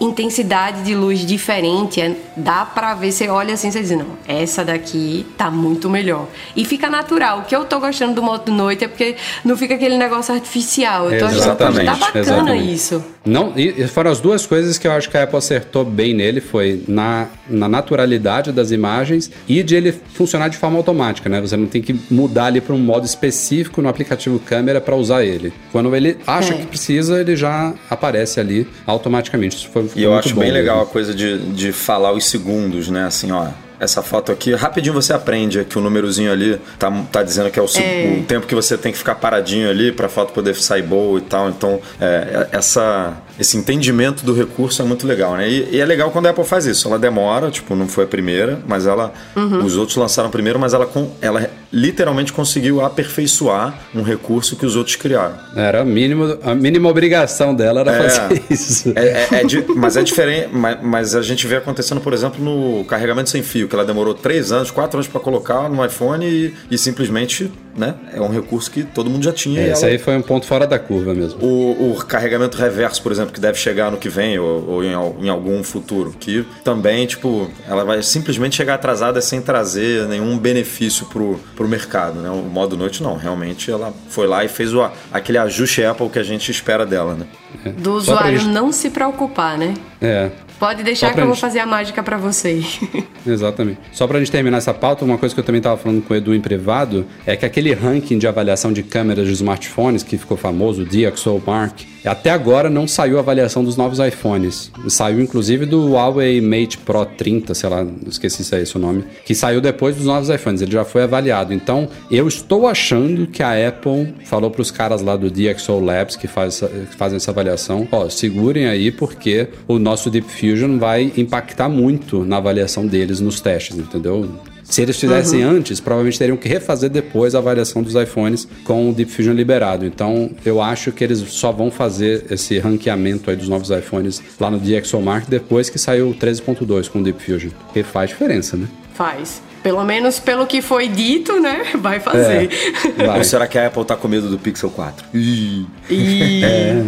intensidade de luz diferente, é, dá pra ver, você olha assim e diz, não, essa daqui tá muito melhor. E fica natural. O que eu tô gostando do modo noite é porque não fica aquele negócio artificial. Eu tô exatamente, achando que tá bacana exatamente. isso. Não, e foram as duas coisas que eu acho que a Apple acertou bem nele, foi na, na naturalidade das imagens e de ele funcionar de forma automática, né? Você não tem que mudar ali para um modo específico no aplicativo câmera para usar ele. Quando ele acha é. que precisa, ele já aparece ali automaticamente. Isso foi, foi e eu acho bem mesmo. legal a coisa de, de falar os segundos, né? Assim, ó, essa foto aqui. Rapidinho você aprende que o númerozinho ali tá, tá dizendo que é o, é. o tempo que você tem que ficar paradinho ali para a foto poder sair boa e tal. Então, é, essa esse entendimento do recurso é muito legal, né? E, e, é legal quando a Apple faz isso. Ela demora, tipo, não foi a primeira, mas ela. Uhum. Os outros lançaram primeiro, mas ela, ela literalmente conseguiu aperfeiçoar um recurso que os outros criaram. Era a mínima, a mínima obrigação dela era é, fazer isso. É, é, é di, mas é diferente. Mas, mas, a gente vê acontecendo, por exemplo, no carregamento sem fio, que ela demorou três anos, quatro anos para colocar no iPhone e, e, simplesmente, né? É um recurso que todo mundo já tinha. É, esse ela... aí foi um ponto fora da curva mesmo. O, o, carregamento reverso, por exemplo, que deve chegar no que vem ou, ou em, em, algum futuro, que também, tipo, ela vai simplesmente chegar atrasada sem trazer nenhum benefício pro, pro mercado, né? O modo noite não, realmente ela foi lá e fez o, aquele ajuste Apple que a gente espera dela, né? É. Do usuário gente... não se preocupar, né? É. Pode deixar que eu vou fazer a mágica para você. Exatamente. Só pra gente terminar essa pauta, uma coisa que eu também tava falando com o Edu em privado é que aquele ranking de avaliação de câmeras de smartphones que ficou famoso, o DxOMark, até agora não saiu a avaliação dos novos iPhones. Saiu inclusive do Huawei Mate Pro 30, sei lá, esqueci se é esse o nome, que saiu depois dos novos iPhones. Ele já foi avaliado. Então, eu estou achando que a Apple falou para os caras lá do DxO Labs que, faz, que fazem essa avaliação, ó, segurem aí porque o nosso Deep Fusion vai impactar muito na avaliação deles nos testes, entendeu? Se eles fizessem uhum. antes, provavelmente teriam que refazer depois a avaliação dos iPhones com o Deep Fusion liberado. Então, eu acho que eles só vão fazer esse ranqueamento aí dos novos iPhones lá no DxOMark depois que saiu o 13.2 com o Deep Fusion. Porque faz diferença, né? Faz. Pelo menos pelo que foi dito, né? Vai fazer. É, vai. Ou será que a Apple tá com medo do Pixel 4? Ih. É.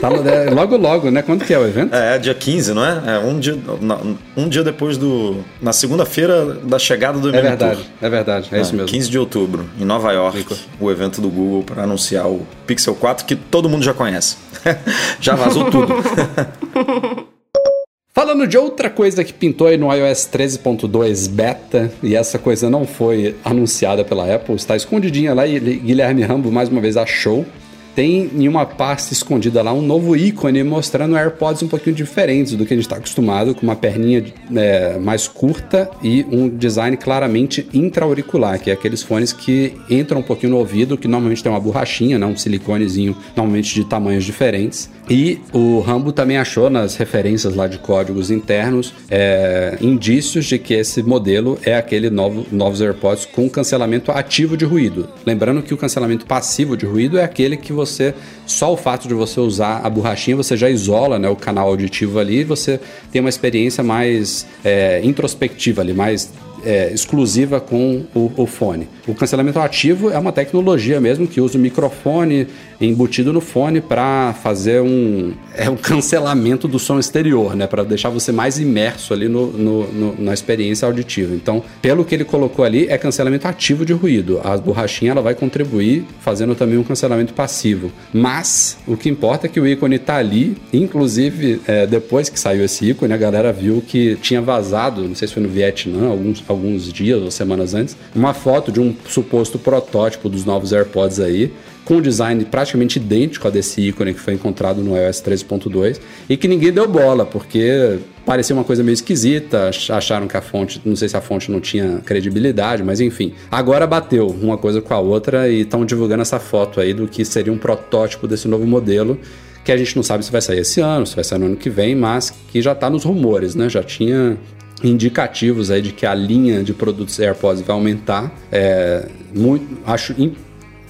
Tá, é, logo, logo, né? Quando que é o evento? É, dia 15, não é? É um dia, um dia depois do. Na segunda-feira da chegada do evento. É verdade, é verdade, é, é, isso mesmo. 15 de outubro, em Nova York, Rico. o evento do Google para anunciar o Pixel 4, que todo mundo já conhece. já vazou tudo. Falando de outra coisa que pintou aí no iOS 13.2 beta, e essa coisa não foi anunciada pela Apple, está escondidinha lá e Guilherme Rambo mais uma vez achou tem em uma pasta escondida lá um novo ícone mostrando AirPods um pouquinho diferentes do que a gente está acostumado, com uma perninha é, mais curta e um design claramente intra-auricular, que é aqueles fones que entram um pouquinho no ouvido, que normalmente tem uma borrachinha, né, um siliconezinho, normalmente de tamanhos diferentes. E o Rambo também achou nas referências lá de códigos internos é, indícios de que esse modelo é aquele novo, novos AirPods com cancelamento ativo de ruído. Lembrando que o cancelamento passivo de ruído é aquele que você você, só o fato de você usar a borrachinha, você já isola né, o canal auditivo ali você tem uma experiência mais é, introspectiva ali, mais é, exclusiva com o, o, fone. O cancelamento ativo é uma tecnologia mesmo que usa o microfone embutido no fone para fazer um, é um cancelamento do som exterior, né? Para deixar você mais imerso ali no, no, no, na experiência auditiva. Então, pelo que ele colocou ali, é cancelamento ativo de ruído. A borrachinha ela vai contribuir fazendo também um cancelamento passivo. Mas o que importa é que o ícone está ali. Inclusive, é, depois que saiu esse ícone, a galera viu que tinha vazado, não sei se foi no Vietnã, alguns, dias ou semanas antes, uma foto de um suposto protótipo dos novos AirPods aí com um design praticamente idêntico a desse ícone que foi encontrado no iOS 13.2 e que ninguém deu bola, porque parecia uma coisa meio esquisita, acharam que a fonte, não sei se a fonte não tinha credibilidade, mas enfim. Agora bateu uma coisa com a outra e estão divulgando essa foto aí do que seria um protótipo desse novo modelo que a gente não sabe se vai sair esse ano, se vai sair no ano que vem, mas que já está nos rumores, né? Já tinha indicativos aí de que a linha de produtos AirPods vai aumentar. É, muito, acho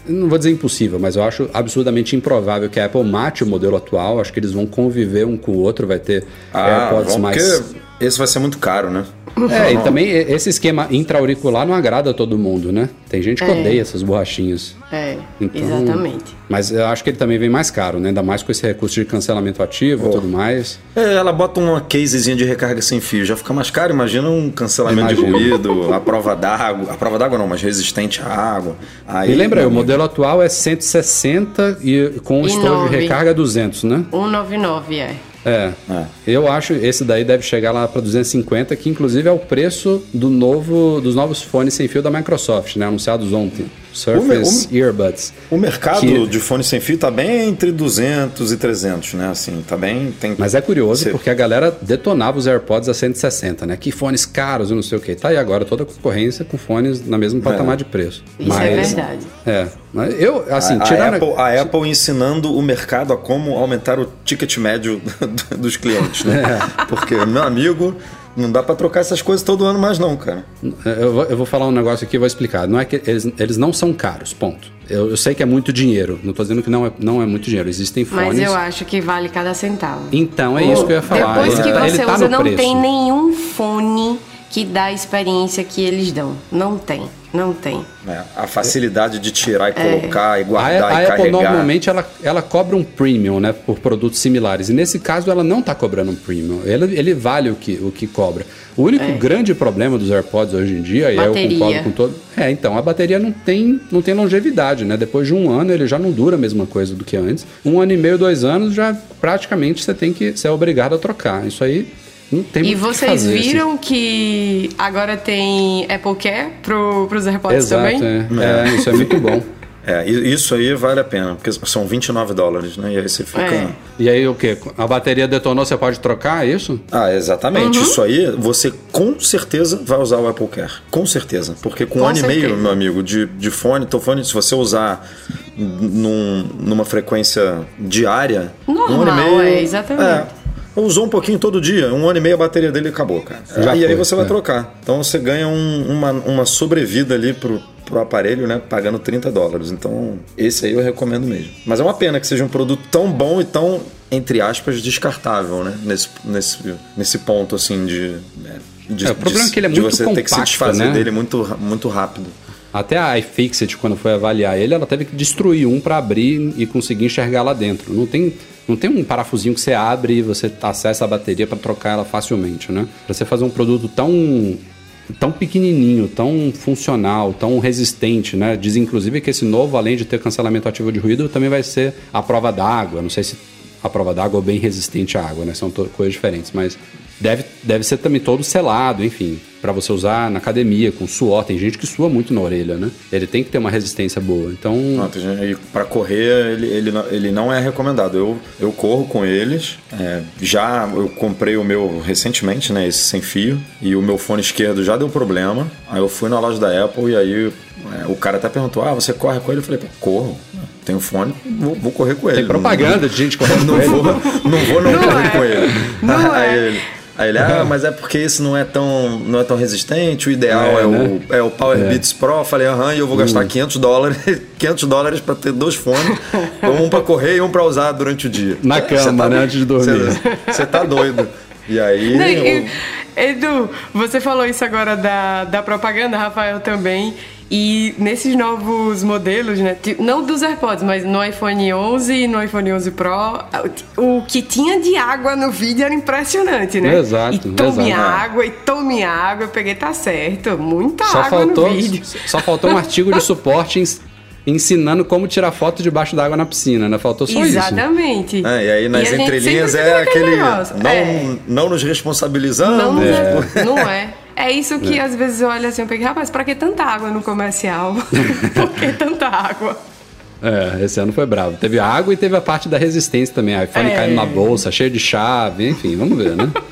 não vou dizer impossível, mas eu acho absurdamente improvável que a Apple mate o modelo atual. Acho que eles vão conviver um com o outro, vai ter ah, AirPods mais. Esse vai ser muito caro, né? É, e também esse esquema intra-auricular não agrada a todo mundo, né? Tem gente que é. odeia essas borrachinhas. É, então, exatamente. Mas eu acho que ele também vem mais caro, né? Ainda mais com esse recurso de cancelamento ativo e oh. tudo mais. É, ela bota uma casezinha de recarga sem fio, já fica mais caro. Imagina um cancelamento de ruído, a prova d'água. A prova d'água não, mas resistente à água. Aí, e lembra aí, o modelo atual é 160 e com o estojo de recarga 200, né? 199, é. É. é. Eu acho esse daí deve chegar lá para 250, que inclusive é o preço do novo dos novos fones sem fio da Microsoft, né, anunciados ontem. Surface Earbuds. O mercado Que- de fone sem fio tá bem entre 200 e 300, né? Assim, tá bem... Tem... Mas é curioso Você- porque a galera detonava os AirPods a 160, né? Que fones caros e não sei o que. Tá aí agora toda a concorrência com fones na mesmo patamar de preço. Isso é verdade. É, mas eu, assim, a, a tirando. Apple, a Apple ensinando o mercado a como aumentar o ticket médio dos clientes, né? É. Porque, meu amigo, não dá pra trocar essas coisas todo ano mais não, cara. Eu vou, eu vou falar um negócio aqui e vou explicar. Não é que eles, eles não são caros, ponto. Eu, eu sei que é muito dinheiro. Não tô dizendo que não é, não é muito dinheiro. Existem fones. Mas eu acho que vale cada centavo. Então, é isso que eu ia falar. Depois Ele que ele você tá usa, não preço. tem nenhum fone que dá a experiência que eles dão. Não tem. Não tem. né? A facilidade de tirar e É. colocar e A, guardar a e Apple carregar. normalmente ela, ela cobra um premium, né, por produtos similares. E nesse caso ela não está cobrando um premium. Ele, ele vale o que, o que cobra. O único grande problema dos AirPods hoje em dia, e aí eu Bateria. concordo com todo, é então a bateria não tem, não tem longevidade, né? Depois de um ano ele já não dura a mesma coisa do que antes. Um ano e meio, dois anos já praticamente você tem que ser obrigado a trocar. Isso aí não tem E vocês fazer, assim. viram que agora tem Apple Care pro, pros AirPods Exato, também? é. É, isso é muito bom. É, isso aí vale a pena, porque são 29 dólares, né? E aí você fica... É. E aí o quê? A bateria detonou, você pode trocar, é isso? Ah, exatamente. Uhum. Isso aí, você com certeza vai usar o Apple Care. Com certeza. Porque com, Com um ano e meio, meu amigo, de, de fone, teu fone, se você usar num- numa frequência diária. Normal, um ano e meio, é, exatamente. É, usou um pouquinho todo dia, um ano e meio a bateria dele acabou, cara. Já e aí foi, você vai é. trocar. Então você ganha um- uma, uma sobrevida ali pro, pro aparelho, né? Pagando 30 dólares. Então, esse aí eu recomendo mesmo. Mas é uma pena que seja um produto tão bom e tão, entre aspas, descartável, né? Nesse, nesse, nesse ponto, assim, de. né, de É, o problema de- é que ele é de muito você ter que se compacto, desfazer né? dele muito, muito rápido. Até a iFixit, quando foi avaliar ele, ela teve que destruir um para abrir e conseguir enxergar lá dentro. Não tem, não tem um parafusinho que você abre e você acessa a bateria para trocar ela facilmente, né? Para você fazer um produto tão tão pequenininho, tão funcional, tão resistente, né? Diz inclusive que esse novo, além de ter cancelamento ativo de ruído, também vai ser a prova d'água. Não sei se a prova d'água ou bem resistente à água, né? São coisas diferentes, mas deve, deve ser também todo selado, enfim, para você usar na academia com suor. Tem gente que sua muito na orelha, né? Ele tem que ter uma resistência boa. Então, pra correr, ele, ele, ele não é recomendado. Eu, eu corro com eles. é, já eu comprei o meu recentemente, né? Esse sem fio. E o meu fone esquerdo já deu problema. Aí eu fui na loja da Apple e aí é, o cara até perguntou: Ah, você corre com ele? Eu falei: "Pô, corro. Tenho fone, vou, vou correr com ele. tem propaganda de gente correndo Não, com ele. vou, não vou não, Não correr é. com ele. Não aí, é. ele, aí ele, ah, mas é porque esse não é tão, não é tão resistente, o ideal É, é, né? o, é o Power Beats Pro. Eu falei, aham, e eu vou gastar 500 dólares, 500 dólares pra ter dois fones, um pra correr e um pra usar durante o dia. Na cama, tá- né, antes de dormir. Você, tá doido. E aí, Não, eu- Edu, você falou isso agora da, da propaganda, Rafael também. E nesses novos modelos, né? Não dos AirPods, mas no iPhone 11 e no iPhone 11 Pro, o que tinha de água no vídeo era impressionante, né? Exato, E tome exato. água, e tome água. Eu peguei, tá certo. Muita Só água faltou, no vídeo. só faltou um artigo de suporte ens- ensinando como tirar foto debaixo d'água na piscina, né? Faltou só isso. Exatamente. É, e aí nas gente entrelinhas é aquele. Não, É. não nos responsabilizamos. Não, tipo, não é. É isso que às vezes eu olho assim, eu peguei, rapaz, pra que tanta água no comercial? Por que tanta água? É, esse ano foi bravo. Teve água e teve a parte da resistência também. A iPhone É. caindo na bolsa, cheio de chave, enfim, vamos ver, né?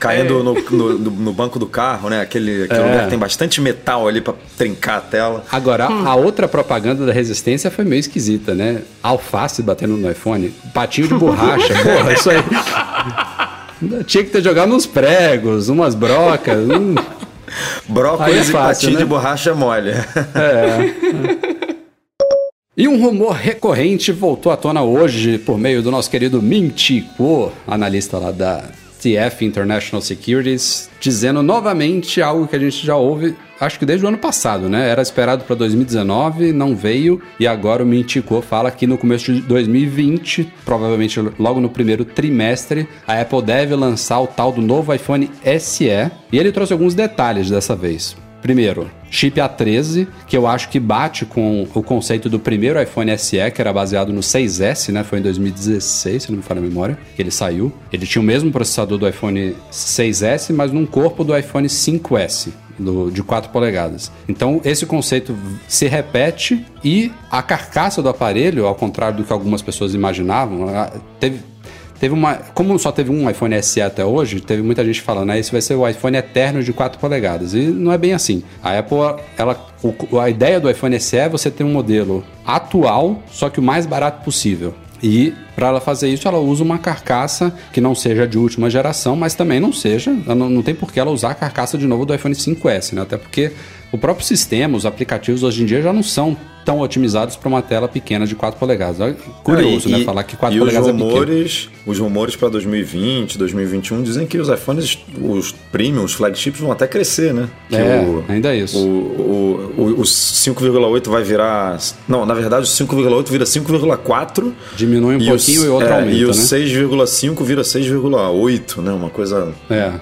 Caindo no, no, no- no banco do carro, né? Aquele, aquele É. lugar que tem bastante metal ali pra trincar a tela. Agora, a outra propaganda da resistência foi meio esquisita, né? Alface batendo no iPhone, patinho de borracha, porra, isso aí. Tinha que ter jogado uns pregos, umas brocas. hum. Brócolis é e fácil, patinho né? de borracha mole. E um rumor recorrente voltou à tona hoje por meio do nosso querido Minty Kuo, analista lá da TF International Securities, dizendo novamente algo que a gente já ouve, acho que desde o ano passado, né? Era esperado para 2019, não veio, e agora o Minty Kuo fala que no começo de 2020, provavelmente logo no primeiro trimestre, a Apple deve lançar o tal do novo iPhone SE, e ele trouxe alguns detalhes dessa vez. Primeiro, chip A13, que eu acho que bate com o conceito do primeiro iPhone SE, que era baseado no 6S, né? Foi em 2016, se não me falha a memória, que ele saiu. Ele tinha o mesmo processador do iPhone 6S, mas num corpo do iPhone 5S. Do, de 4 polegadas. Então, esse conceito se repete e a carcaça do aparelho, ao contrário do que algumas pessoas imaginavam, teve, Teve uma. Como só teve um iPhone SE até hoje, teve muita gente falando, né? Esse vai ser o iPhone eterno de 4 polegadas. E não é bem assim. A Apple, ela, o, a ideia do iPhone SE é você ter um modelo atual, só que o mais barato possível. E para ela fazer isso, ela usa uma carcaça que não seja de última geração, mas também não seja. Não, não tem por que ela usar a carcaça de novo do iPhone 5S, né? Até porque o próprio sistema, os aplicativos hoje em dia já não são tão otimizados para uma tela pequena de 4 polegadas. É curioso, ah, e, né? Falar que 4 e polegadas os rumores, é pequeno. Os rumores para 2020, 2021 dizem que os iPhones, os premium, os flagships vão até crescer, né? Que é, o, ainda é isso. O, o, o, o 5,8 vai virar... Não, na verdade o 5,8 vira 5,4. Diminui um pouquinho e outro é, aumenta, E o né? 6,5 vira 6,8, né? Uma coisa... É.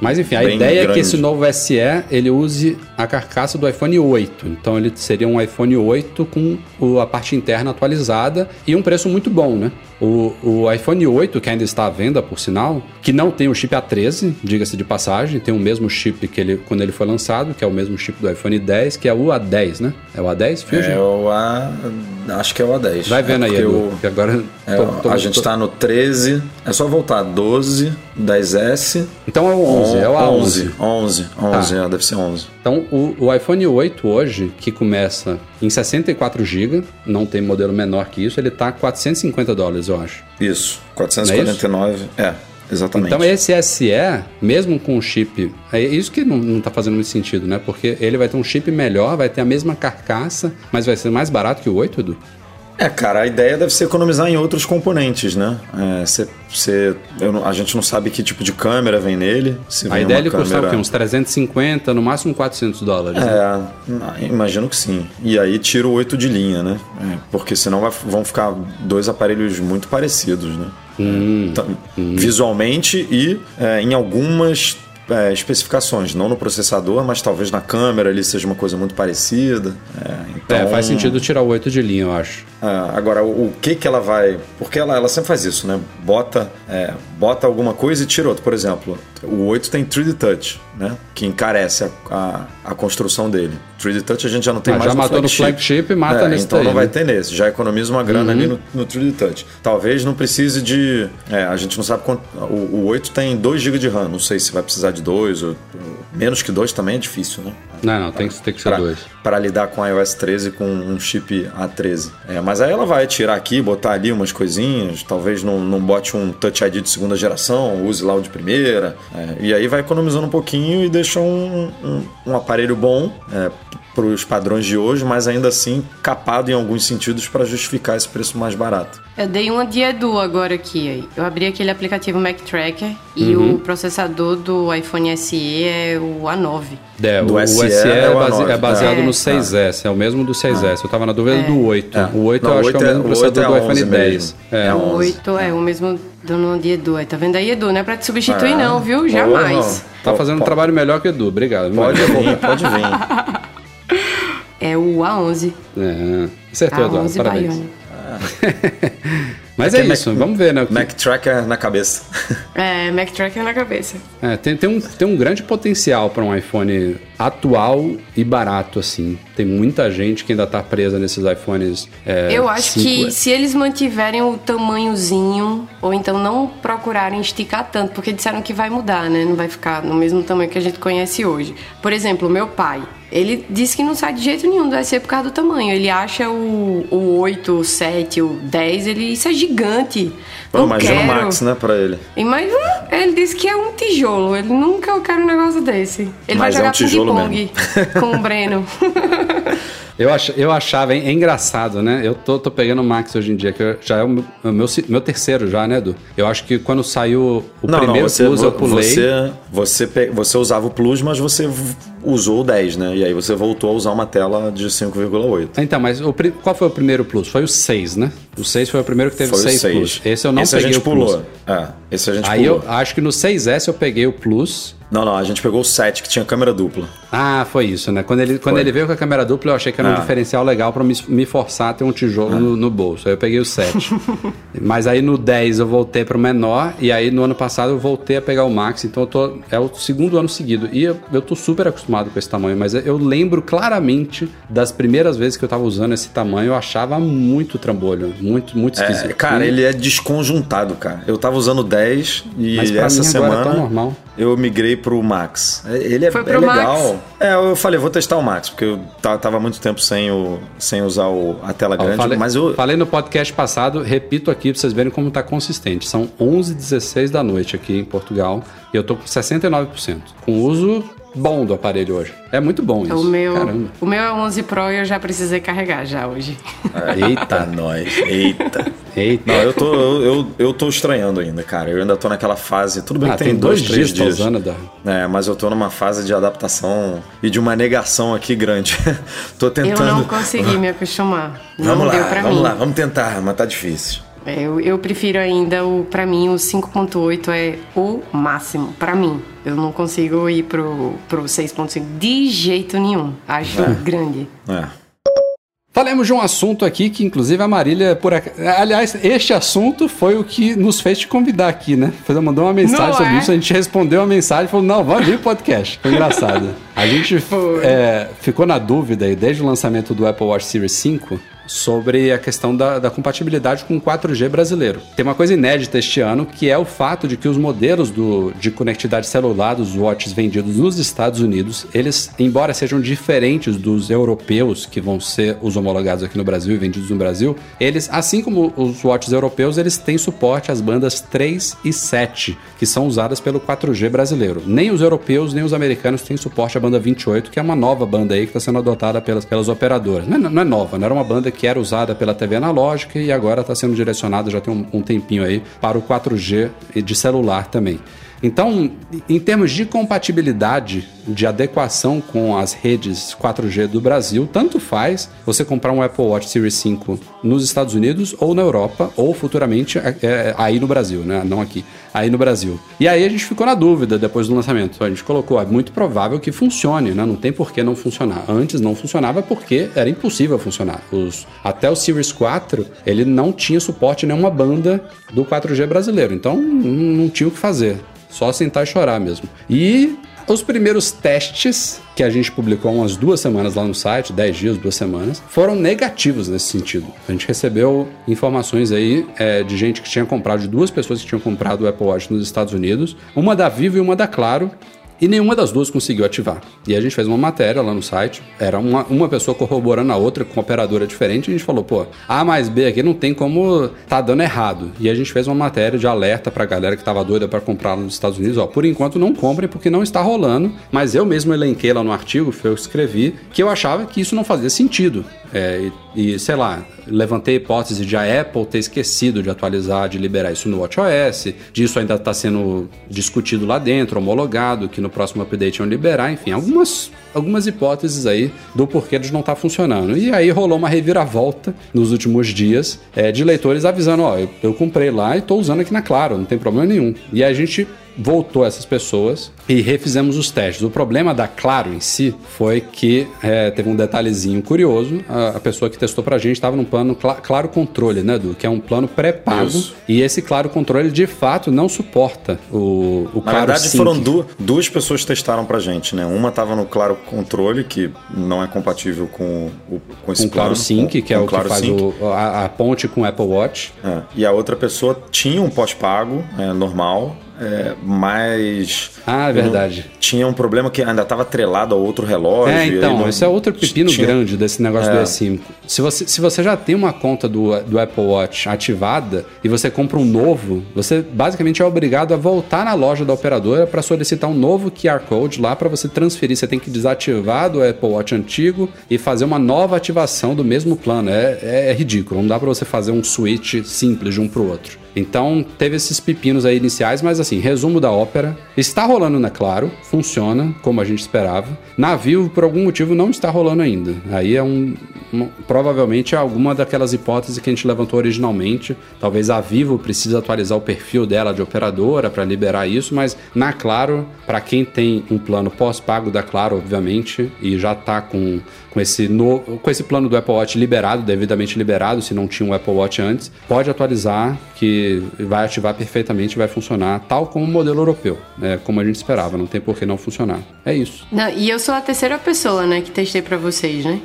Mas enfim, a ideia grande. é que esse novo SE ele use a carcaça do iPhone 8. Então ele seria um iPhone 8 com a parte interna atualizada e um preço muito bom, né? O, o iPhone 8, que ainda está à venda, por sinal, que não tem o chip A13, diga-se de passagem, tem o mesmo chip que ele quando ele foi lançado, que é o mesmo chip do iPhone 10, que é o A10, né? É o A10, Fusion? É o A... Acho que é o A10. Vai vendo é aí, Edu, que agora... É, tô, tô, a gente está no 13, é só voltar, 12, 10S... Então é o 11, é o A11. 11, 11, ah. é, deve ser 11. Então o, o iPhone 8 hoje, que começa em 64 GB, não tem modelo menor que isso, ele está 450 dólares, eu acho. Isso, 449, é, isso? é Exatamente. Então esse SE, mesmo com o chip, é isso que não, está fazendo muito sentido, né? Porque ele vai ter um chip melhor, vai ter a mesma carcaça, mas vai ser mais barato que o 8, Edu? É, cara, a ideia deve ser economizar em outros componentes, né? É, cê, cê, a gente não sabe que tipo de câmera vem nele. a ideia é ele câmera... custar o quê? Uns 350, no máximo 400 dólares. É, né? imagino que sim. E aí tira o 8 de linha, né? É, porque senão vai, vão ficar dois aparelhos muito parecidos, né? Hum, então, hum. Visualmente e é, em algumas é, especificações, não no processador, mas talvez na câmera ali seja uma coisa muito parecida. É, então, é, faz sentido tirar o 8 de linha, eu acho. É, agora, o, o, que que ela vai... Porque ela, ela sempre faz isso, né? Bota, é, bota alguma coisa e tira outra. Por exemplo, o 8 tem 3D Touch, né? Que encarece a, a, a construção dele. 3D Touch a gente já não tem ah, mais já no matou flagship. no flagship e mata é, nesse Então daí, não vai né? ter nesse. Já economiza uma grana Uhum. ali no, no 3D Touch. Talvez não precise de... É, a gente não sabe quanto... O, o 8 tem 2 GB de RAM. Não sei se vai precisar de 2 ou... Menos que 2 também é difícil, né? Não, não, tem que, tem que ser Pra- dois. Para lidar com a iOS 13 com um chip A13. É, mas aí ela vai tirar aqui, botar ali umas coisinhas, talvez não, não bote um Touch ID de segunda geração, use lá o de primeira. é, e aí vai economizando um pouquinho e deixa um, um, um aparelho bom é, para os padrões de hoje, mas ainda assim capado em alguns sentidos para justificar esse preço mais barato. Eu dei uma de Edu agora aqui. Eu abri aquele aplicativo Mac Tracker e Uhum. o processador do iPhone SE é o A9. É, Do o, SE SE, é, é o base- A9, é baseado é. no 6S, é o mesmo do 6S. Eu tava na dúvida do 8. É. O 8 Não, eu acho que é 8 o é- mesmo processador 8 é do iPhone 11 10. mesmo. É. É o 11, 8 é. o mesmo do nome de Edu. Tá vendo aí, Edu? Não é pra te substituir, É. não, viu? Jamais. Tá fazendo um trabalho melhor que o Edu, obrigado. Pode vir, pode vir. É o A11. É, acertou, Eduardo, A11 parabéns. Bionic. Mas é é isso, Mac- vamos ver, né? o que- Mac Tracker na cabeça. É, Mac Tracker na cabeça. É, tem, tem, um, tem um grande potencial para um iPhone atual e barato, assim. Tem muita gente que ainda tá presa nesses iPhones. é, Eu acho 5S. que se eles mantiverem o tamanhozinho, ou então não procurarem esticar tanto, porque disseram que vai mudar, né? Não vai ficar no mesmo tamanho que a gente conhece hoje. Por exemplo, o meu pai. Ele disse que não sai de jeito nenhum do SE por causa do tamanho. Ele acha o, o 8, o 7, o 10, ele, isso é gigante. Pô, Não imagina o Max, né, pra ele. Imagina, ele disse que é um tijolo. Ele nunca eu quero um negócio desse. Ele Mas é vai um jogar tijolo ping-pong com o Breno. Eu, ach, eu achava é engraçado, né? Eu tô, tô pegando o Max hoje em dia, que já é o meu, meu, meu terceiro já, né, Edu? Eu acho que quando saiu o não, primeiro não, você, Plus, eu pulei. Você, você, pe- você usava o Plus, mas você usou o 10, né? E aí você voltou a usar uma tela de 5,8. Então, mas o, qual foi o primeiro Plus? Foi o 6, né? O 6 foi o primeiro que teve Foi o 6 6. Plus. Esse eu não esse a peguei gente o Plus. pulou. É, esse a gente Aí pulou. eu acho que no 6S eu peguei o Plus Não, não, a gente pegou o 7 que tinha câmera dupla. Ah, foi isso, né? Quando ele, quando Foi. ele veio com a câmera dupla, eu achei que era um Ah. diferencial legal pra me, me forçar a ter um tijolo no, no bolso. Aí eu peguei o 7. Mas aí no 10 eu voltei pro menor, e aí no ano passado eu voltei a pegar o Max, então eu tô. É o segundo ano seguido. E eu, eu tô super acostumado com esse tamanho, mas eu lembro claramente das primeiras vezes que eu tava usando esse tamanho, eu achava muito trambolho. Muito, muito É, esquisito. cara, E- ele é desconjuntado, cara. Eu tava usando 10 e essa mim agora semana é tão normal. eu migrei pro Max. É, Ele é, Foi é pro legal. Max? É, eu falei, vou testar o Max, porque eu ta- tava muito tempo sem, o, sem usar o- a tela grande, falei, mas eu. falei no podcast passado, repito aqui pra vocês verem como tá consistente. São 11 16 da noite aqui em Portugal e eu tô com 69%. Com uso bom do aparelho hoje. É muito bom isso. O meu, Caramba. o meu é 11 Pro e eu já precisei carregar já hoje. Eita, nós. Eita. Eita. Não, eu tô, eu, eu, eu tô estranhando ainda, cara. Eu ainda tô naquela fase. Tudo bem Ah, que tem, tem, dois, três dias, usando, da... É, mas eu tô numa fase de adaptação e de uma negação aqui grande. tô Eu tentando. não consegui me acostumar. Vamos não deu lá, pra vamos mim. lá, vamos tentar, mas tá difícil. É, Eu, eu prefiro ainda o para mim o 5.8 é o máximo Pra mim. Eu não consigo ir pro pro 6.5 de jeito nenhum. Acho grande. É. Falemos de um assunto aqui que, inclusive, a Marília, por ac... aliás, este assunto foi o que nos fez te convidar aqui, né? Ela mandou uma mensagem Não sobre é? isso, a gente respondeu a mensagem e falou: não, vamos vir o podcast. Foi engraçado. A gente é, ficou na dúvida aí, desde o lançamento do Apple Watch Series 5 sobre a questão da, da compatibilidade com o 4G brasileiro. Tem uma coisa inédita este ano, que é o fato de que os modelos do, de conectividade celular dos watches vendidos nos Estados Unidos, eles, embora sejam diferentes dos europeus que vão ser os homologados aqui no Brasil e vendidos no Brasil, eles, assim como os watches europeus, eles têm suporte às bandas 3 e 7, que são usadas pelo 4G brasileiro. Nem os europeus, nem os americanos têm suporte à banda 28, que é uma nova banda aí que está sendo adotada pelas, pelas operadoras. Não é, não é nova, não era uma banda que era usada pela TV analógica e agora está sendo direcionada, já tem um, um tempinho aí, para o 4G de celular também. Então, em termos de compatibilidade, de adequação com as redes 4G do Brasil, tanto faz você comprar um Apple Watch Series 5 nos Estados Unidos ou na Europa, ou futuramente é, é, aí no Brasil, né? Não aqui, aí no Brasil. E aí a gente ficou na dúvida depois do lançamento. A gente colocou, é muito provável que funcione, né? Não tem por que não funcionar. Antes não funcionava porque era impossível funcionar. Os, até o Series 4, ele não tinha suporte nenhuma banda do 4G brasileiro. Então, não tinha o que fazer. Só sentar e chorar mesmo. E os primeiros testes que a gente publicou umas duas semanas lá no site, 10 dias, duas semanas, foram negativos nesse sentido. A gente recebeu informações aí é, de gente que tinha comprado, de duas pessoas que tinham comprado o Apple Watch nos Estados Unidos, uma da Vivo e uma da Claro, e nenhuma das duas conseguiu ativar. E a gente fez uma matéria lá no site, era uma, uma pessoa corroborando a outra com operadora diferente, e a gente falou, pô, A mais B aqui não tem como tá dando errado. E a gente fez uma matéria de alerta pra galera que tava doida para comprar nos Estados Unidos, ó, por enquanto não comprem porque não está rolando, mas eu mesmo elenquei lá no artigo, foi eu que escrevi, que eu achava que isso não fazia sentido. É, e, e, sei lá, levantei a hipótese de a Apple ter esquecido de atualizar, de liberar isso no WatchOS, disso ainda está sendo discutido lá dentro, homologado, que no próximo update iam liberar, enfim, algumas, algumas hipóteses aí do porquê de não estar funcionando. E aí rolou uma reviravolta nos últimos dias é, de leitores avisando, ó, eu, eu comprei lá e estou usando aqui na Claro, não tem problema nenhum. E a gente voltou essas pessoas e refizemos os testes. O problema da Claro em si foi que é, teve um detalhezinho curioso. A, a pessoa que testou pra gente estava num plano cl Claro Controle, né, Edu? Que é um plano pré-pago. E esse Claro Controle, de fato, não suporta o, o Na Claro verdade, Sync. foram du duas pessoas que testaram pra gente, né? Uma tava no Claro Controle, que não é compatível com, o, com esse com o Claro plano, Sync, com- que é o que Claro faz Sync. o- a, a ponte com o Apple Watch. É, E a outra pessoa tinha um pós-pago é, normal, é, mas. Ah, é verdade. Tinha um problema que ainda estava atrelado a outro relógio. É, então, não- esse é outro pepino tinha- grande desse negócio do É. eSIM. Se você, se você já tem uma conta do, do Apple Watch ativada e você compra um novo, você basicamente é obrigado a voltar na loja da operadora para solicitar um novo QR Code lá para você transferir. Você tem que desativar do Apple Watch antigo e fazer uma nova ativação do mesmo plano. É, é, é ridículo, não dá para você fazer um switch simples de um para o outro. Então, teve esses pepinos aí iniciais, mas assim, resumo da ópera. Está rolando na Claro, funciona como a gente esperava. Na Vivo, por algum motivo, não está rolando ainda. Aí é um, uma- provavelmente é alguma daquelas hipóteses que a gente levantou originalmente. Talvez a Vivo precise atualizar o perfil dela de operadora para liberar isso, mas na Claro, para quem tem um plano pós-pago da Claro, obviamente, e já está com, com, esse no, com esse plano do Apple Watch liberado, devidamente liberado, se não tinha um Apple Watch antes, pode atualizar que vai ativar perfeitamente, vai funcionar tal como o modelo europeu, né, como a gente esperava, não tem por que não funcionar. É isso. Não, e eu sou a terceira pessoa, né, que testei pra vocês, né?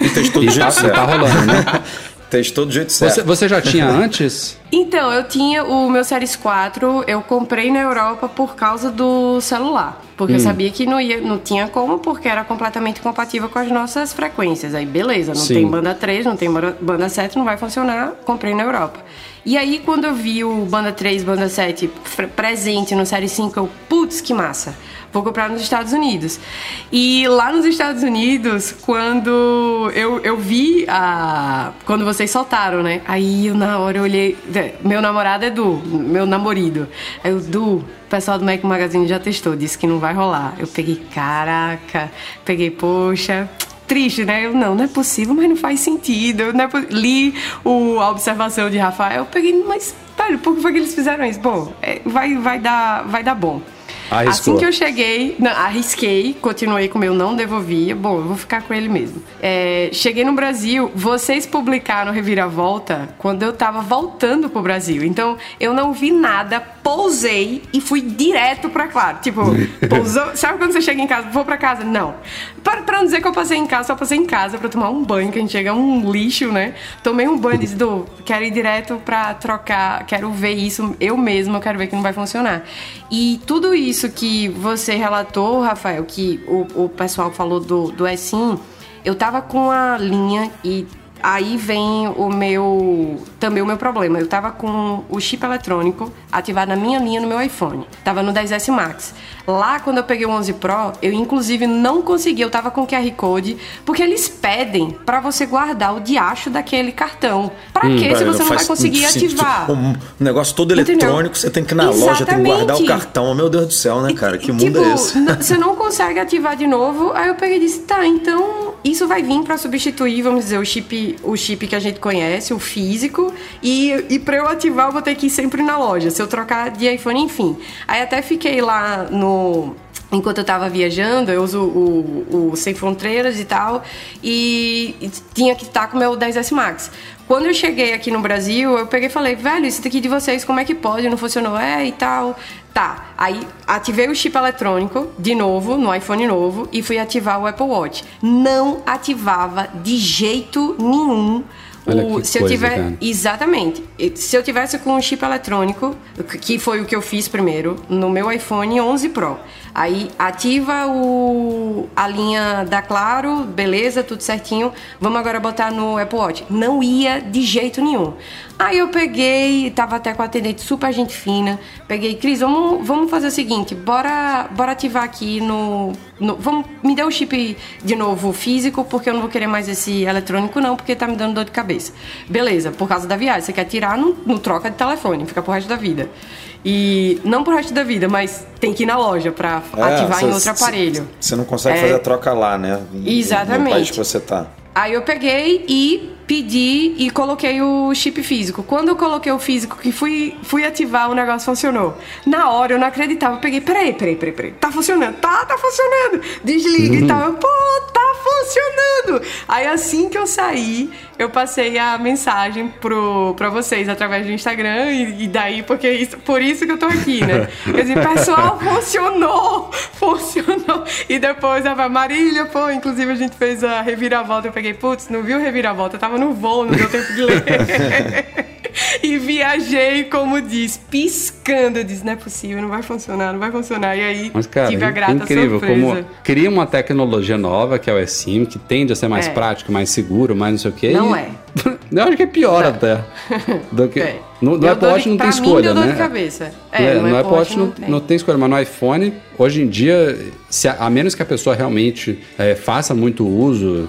E testou do E tá, tá rolando, né? Testou do jeito certo. Você, você já tinha antes? Então, eu tinha o meu Series 4, eu comprei na Europa por causa do celular. Porque eu sabia que não, ia, não tinha como, porque era completamente compatível com as nossas frequências. Aí, beleza, não Sim. tem banda 3, não tem banda banda 7, não vai funcionar. Comprei na Europa. E aí, quando eu vi o banda 3, banda 7 fre- presente no Série 5, eu, putz, que massa. Vou comprar nos Estados Unidos. E lá nos Estados Unidos, quando eu, eu vi a. Quando vocês soltaram, né? Aí eu, na hora eu olhei. Meu namorado é Du, meu namorido. Aí eu, Du, o pessoal do Mac Magazine já testou, disse que não vai rolar. Eu peguei, caraca, peguei, poxa. Triste, né? Eu, não, não é possível, mas não faz sentido. Não é Li o, a observação de Rafael, eu peguei, mas, velho, por que foi que eles fizeram isso? Bom, é, vai, vai, dar, vai dar bom. Arriscou. Assim que eu cheguei, não, arrisquei, continuei com o meu não devolvia. Bom, eu vou ficar com ele mesmo. É, cheguei no Brasil, vocês publicaram Reviravolta quando eu tava voltando pro Brasil. Então, eu não vi nada, pousei e fui direto pra Claro. Tipo, pousou. Sabe quando você chega em casa? Vou pra casa? Não. Pra, pra não dizer que eu passei em casa, só passei em casa pra tomar um banho, que a gente chega um lixo, né? Tomei um banho e disse, quero ir direto pra trocar, quero ver isso eu mesma, eu quero ver que não vai funcionar. E tudo isso que você relatou, Rafael, que o, o pessoal falou do, do SIM, eu tava com a linha e aí vem o meu também o meu problema. Eu tava com o chip eletrônico ativado na minha linha no meu iPhone. Tava no 10S Max. Lá quando eu peguei o 11 Pro, eu inclusive não consegui, eu tava com QR Code, porque eles pedem pra você guardar o diacho daquele cartão. Pra quê se você não vai conseguir sentido. ativar? Um negócio todo Entendeu? eletrônico, você tem que ir na loja, tem que guardar o Exatamente. cartão. Meu Deus do céu, né, cara? Que mundo tipo, é esse? Você não consegue ativar de novo. Aí eu peguei e disse, tá, então isso vai vir pra substituir, vamos dizer, o chip, o chip que a gente conhece, o físico. E, e pra eu ativar, eu vou ter que ir sempre na loja. Se eu trocar de iPhone, enfim. Aí até fiquei lá no. Enquanto eu tava viajando, eu uso o, o Sem Fronteiras e tal, e, e tinha que estar com o meu 10S Max. Quando eu cheguei aqui no Brasil, eu peguei e falei, velho, isso daqui de vocês, como é que pode? Não funcionou? É, e tal. Tá, aí ativei o chip eletrônico de novo, no iPhone novo, e fui ativar o Apple Watch. Não ativava de jeito nenhum. O- se eu coisa, tiver. cara. Exatamente. Se eu tivesse com um chip eletrônico, que foi o que eu fiz primeiro, no meu iPhone 11 Pro. Aí ativa o, a linha da Claro, beleza, tudo certinho. Vamos agora botar no Apple Watch. Não ia de jeito nenhum. Aí eu peguei, tava até com a atendente super gente fina. Peguei, Cris, vamos, vamos fazer o seguinte, bora, bora ativar aqui no, no- Vamos, me dê o chip de novo físico, porque eu não vou querer mais esse eletrônico, não, porque tá me dando dor de cabeça. Beleza, por causa da viagem. Você quer tirar, não, não troca de telefone, fica pro resto da vida. E não pro resto da vida, mas tem que ir na loja pra É, ativar cê- em outro aparelho. Você não consegue É. fazer a troca lá, né? No- Exatamente. No país que você tá. Aí eu peguei e pedi e coloquei o chip físico. Quando eu coloquei o físico, que fui, fui ativar, o negócio funcionou. Na hora eu não acreditava. Eu peguei, peraí, peraí, peraí, peraí. Tá funcionando? Tá, tá funcionando. Desliga e tal. Eu, Pô, tá funcionando. Aí assim que eu saí, eu passei a mensagem pro, pra vocês através do Instagram e, e daí, porque isso, por isso que eu tô aqui, né? Eu disse, pessoal, funcionou! Funcionou! E depois a Marília, pô, inclusive a gente fez a reviravolta. Eu peguei, putz, não viu reviravolta? Eu tava no voo, não deu tempo de ler. e viajei, como diz, piscando. Eu disse, não é possível, não vai funcionar, não vai funcionar. E aí Mas, cara, tive a grata incrível surpresa. como cria uma tecnologia nova, que é o eSIM, que tende a ser mais É. prático, mais seguro, mais não sei o quê. Não e é. Eu acho que é pior até. Do que, É. no, no Apple Watch de- não tem pra mim, escolha, deu dor né? de cabeça. É, É, no, Apple Watch não, tem. não tem escolha, mas no iPhone, hoje em dia, se a, a menos que a pessoa realmente é, faça muito uso,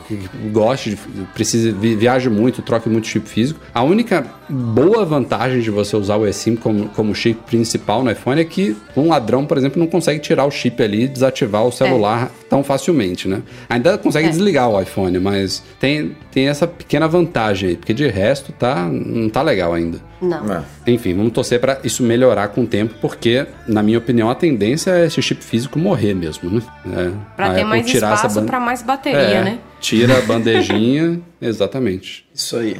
goste, precise, vi- viaje muito, troque muito chip físico, a única boa vantagem de você usar o eSIM como, como chip principal no iPhone é que um ladrão, por exemplo, não consegue tirar o chip ali e desativar o celular tão facilmente, né? Ainda consegue É. desligar o iPhone, mas tem, tem essa pequena vantagem aí, porque de resto tá, não tá legal ainda. Não. É. Enfim, vamos torcer para isso melhorar com o tempo, porque, na minha opinião, a tendência é esse chip físico morrer mesmo, né? É, Pra a ter Apple mais tirar essa espaço ban- pra mais bateria, É, né? Tira a bandejinha, exatamente. Isso aí.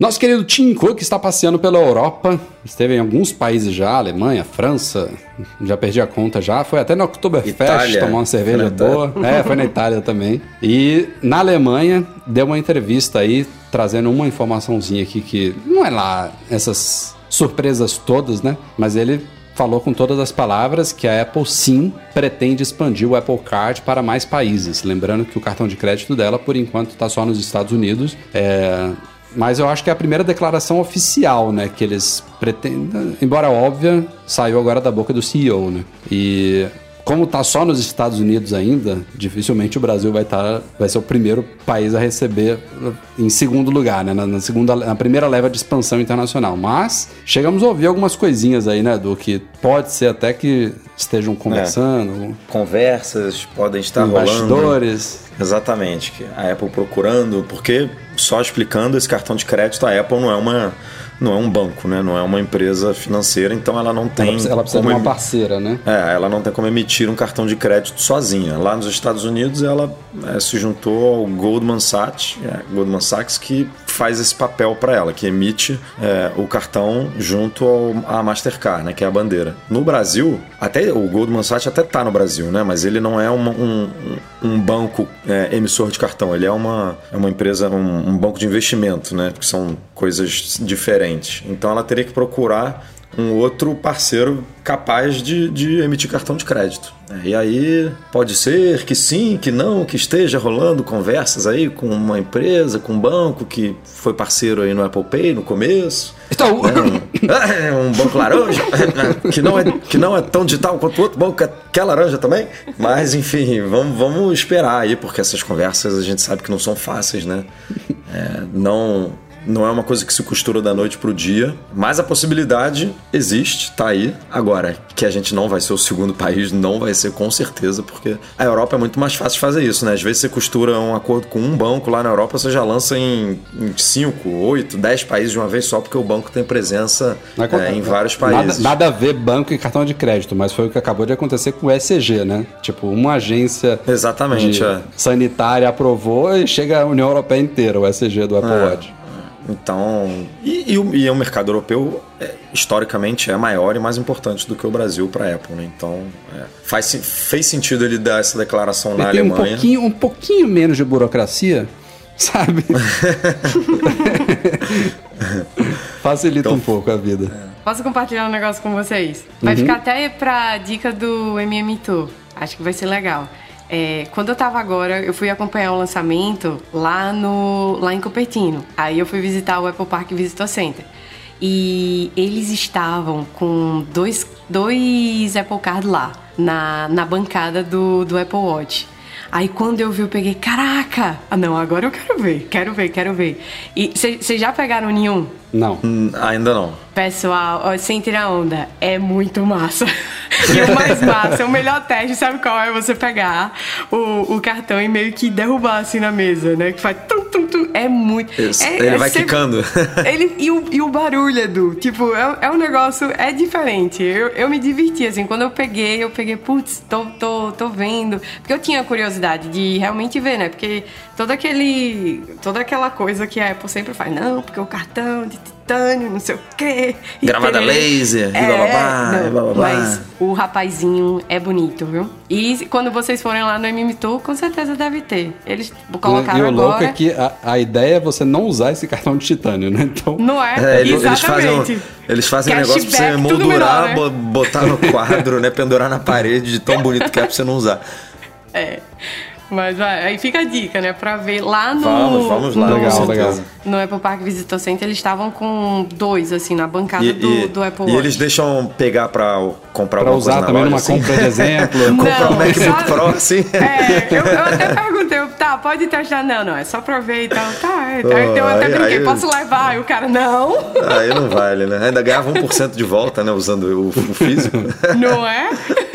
Nosso querido Tim Cook está passeando pela Europa, esteve em alguns países já, Alemanha, França, já perdi a conta já, foi até na Oktoberfest tomar uma cerveja boa. É, foi na Itália também. E na Alemanha deu uma entrevista aí, trazendo uma informaçãozinha aqui que não é lá essas surpresas todas, né? Mas ele falou com todas as palavras que a Apple sim pretende expandir o Apple Card para mais países. Lembrando que o cartão de crédito dela, por enquanto, está só nos Estados Unidos. É, mas eu acho que é a primeira declaração oficial, né? Que eles pretendem. Embora óbvia, saiu agora da boca do CEO, né? E como tá só nos Estados Unidos ainda, dificilmente o Brasil vai estar. vai ser o primeiro país a receber em segundo lugar, né? Na, na segunda, na primeira leva de expansão internacional. Mas chegamos a ouvir algumas coisinhas aí, né? Do que pode ser até que estejam conversando, Conversas podem estar rolando. bastidores. Exatamente, a Apple procurando, porque só explicando esse cartão de crédito, a Apple não é uma não é um banco, né? Não é uma empresa financeira, então ela não tem Ela precisa, ela precisa de como uma emi- parceira, né? É, ela não tem como emitir um cartão de crédito sozinha. Lá nos Estados Unidos, ela é, se juntou ao Goldman Sachs, é, Goldman Sachs que faz esse papel para ela, que emite é, o cartão junto ao, à Mastercard, né, que é a bandeira. No Brasil, até o Goldman Sachs até tá no Brasil, né, mas ele não é uma- um, um, banco é, emissor de cartão, ele é uma, é uma empresa, um, um banco de investimento, né, que são coisas diferentes. Então ela teria que procurar um outro parceiro capaz de, de emitir cartão de crédito. É, E aí pode ser que sim, que não, que esteja rolando conversas aí com uma empresa, com um banco que foi parceiro aí no Apple Pay no começo. Então, É, um banco laranja, que não, é, que não é tão digital quanto o outro banco que é, que é laranja também. Mas enfim, vamos, vamos esperar aí, porque essas conversas a gente sabe que não são fáceis, né? É, não, não é uma coisa que se costura da noite pro dia, mas a possibilidade existe, tá aí. Agora, que a gente não vai ser o segundo país, não vai ser com certeza, porque a Europa é muito mais fácil de fazer isso, né? Às vezes você costura um acordo com um banco lá na Europa, você já lança em 5, 8, 10 países de uma vez só, porque o banco tem presença é, em vários Nada, países. nada a ver banco e cartão de crédito, mas foi o que acabou de acontecer com o ECG, né? Tipo, uma agência Exatamente, é. sanitária aprovou e chega a União Europeia inteira, o ECG do Apple É. Watch. Então, e, e o, e o mercado europeu, é, historicamente, é maior e mais importante do que o Brasil para a Apple, né? Então, é, faz, fez sentido ele dar essa declaração na tem um Alemanha. pouquinho, um pouquinho menos de burocracia, sabe? Facilita um pouco a vida. Posso compartilhar um negócio com vocês? Vai ficar até pra dica do MM Tour. Acho que vai ser legal. É, quando eu tava agora, eu fui acompanhar o lançamento lá, no, lá em Cupertino. Aí eu fui visitar o Apple Park Visitor Center. E eles estavam com dois, dois Apple Card lá, na, na bancada do, do Apple Watch. Aí quando eu vi, eu peguei, caraca! Ah não, agora eu quero ver, quero ver, quero ver. E vocês já pegaram nenhum? Não. Hum, Ainda não. Pessoal, ó, sem tirar onda, é muito massa. E o mais massa, o melhor teste, sabe qual é? Você pegar o, o cartão e meio que derrubar assim na mesa, né? Que faz tum, tum, tum. É muito. Isso, é- ele é vai sempre- quicando. Ele, e, o, e o barulho, Edu, tipo, é, é um negócio, é diferente. Eu, eu me diverti, assim, quando eu peguei, eu peguei, putz, tô, tô, tô vendo. Porque eu tinha curiosidade de realmente ver, né? Porque todo aquele, toda aquela coisa que a Apple sempre faz, não, porque o cartão de titânio, não sei o quê. e Gravada laser, e É, bababá, não, e bababá. Mas o rapazinho é bonito, viu? E quando vocês forem lá no MM Tour, com certeza deve ter. Eles colocaram e o louco agora... é que a, a ideia é você não usar esse cartão de titânio, né? Então, Não é? É, ele- eles fazem, um, Exatamente. eles fazem um negócio pra você moldurar, menor, né? bo- botar no quadro, né? Pendurar na parede de tão bonito que é pra você não usar. É. Mas vai, aí fica a dica, né? Pra ver lá no. Vamos, vamos lá. No, Legal, legal. No Apple Park Visitor Center, eles estavam com dois, assim, na bancada E, do, e- do Apple e Watch. eles deixam pegar pra comprar Pra alguma usar coisa na também loja, numa assim? compra de exemplo. Comprar um MacBook Pro, assim. É, eu, eu até perguntei, tá, pode testar? Não, não, é só pra ver e tal. Tá, é, Oh, então eu até aí- brinquei, aí- posso levar? E o cara, não, Aí não vale, né? Ainda ganhava 1% de volta, né? Usando o, o físico. não é?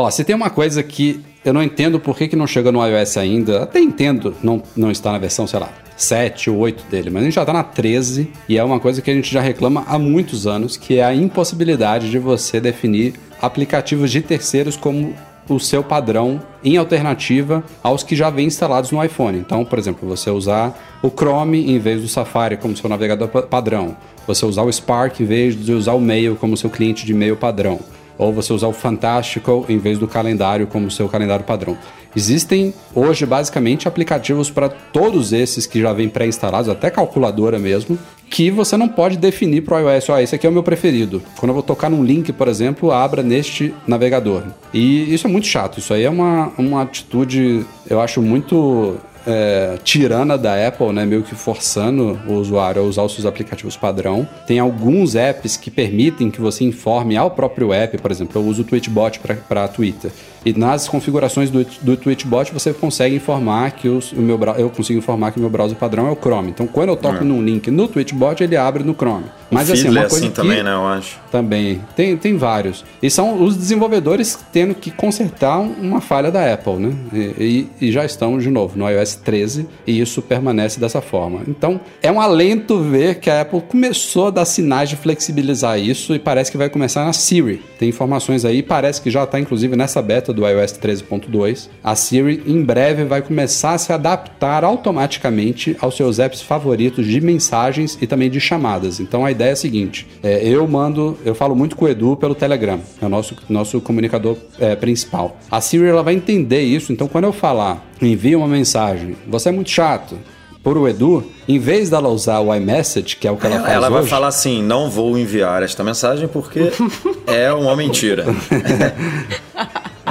Ó, se tem uma coisa que eu não entendo por que, que não chega no iOS ainda, até entendo não, não está na versão, sei lá, 7 ou 8 dele, mas a gente já tá na 13 e é uma coisa que a gente já reclama há muitos anos, que é a impossibilidade de você definir aplicativos de terceiros como o seu padrão em alternativa aos que já vêm instalados no iPhone. Então, por exemplo, você usar o Chrome em vez do Safari como seu navegador pa- padrão, você usar o Spark em vez de usar o Mail como seu cliente de e-mail padrão ou você usar o Fantastical em vez do calendário como seu calendário padrão. Existem hoje basicamente aplicativos para todos esses que já vêm pré-instalados, até calculadora mesmo, que você não pode definir para o iOS, ó, esse aqui é o meu preferido. Quando eu vou tocar num link, por exemplo, abra neste navegador. E isso é muito chato, isso aí é uma, uma atitude, eu acho muito é, tirana da Apple, né? Meio que forçando o usuário a usar os seus aplicativos padrão. Tem alguns apps que permitem que você informe ao próprio app, por exemplo, eu uso o Twitchbot para Twitter. E nas configurações do, do Twitchbot você consegue informar que os- o meu eu consigo informar que o meu browser padrão é o Chrome. Então, quando eu toco num link no Twitchbot, ele abre no Chrome. Mas o assim, Feedly uma é coisa assim que- também, né? Eu acho. também. Tem, tem vários. E são os desenvolvedores tendo que consertar uma falha da Apple, né? E, e- e já estão, de novo, no iOS 13 e isso permanece dessa forma. Então, é um alento ver que a Apple começou a dar sinais de flexibilizar isso e parece que vai começar na Siri. Tem informações aí, parece que já está inclusive nessa beta do iOS 13.2. A Siri em breve vai começar a se adaptar automaticamente aos seus apps favoritos de mensagens e também de chamadas. Então a ideia é a seguinte: é, eu mando, eu falo muito com o Edu pelo Telegram, é o nosso, nosso comunicador é, principal. A Siri ela vai entender isso, então quando eu falar, envia uma mensagem, você é muito chato. Por o Edu, em vez dela usar o iMessage, que é o que ela, Ela, faz ela vai hoje, falar assim: não vou enviar esta mensagem porque é uma mentira.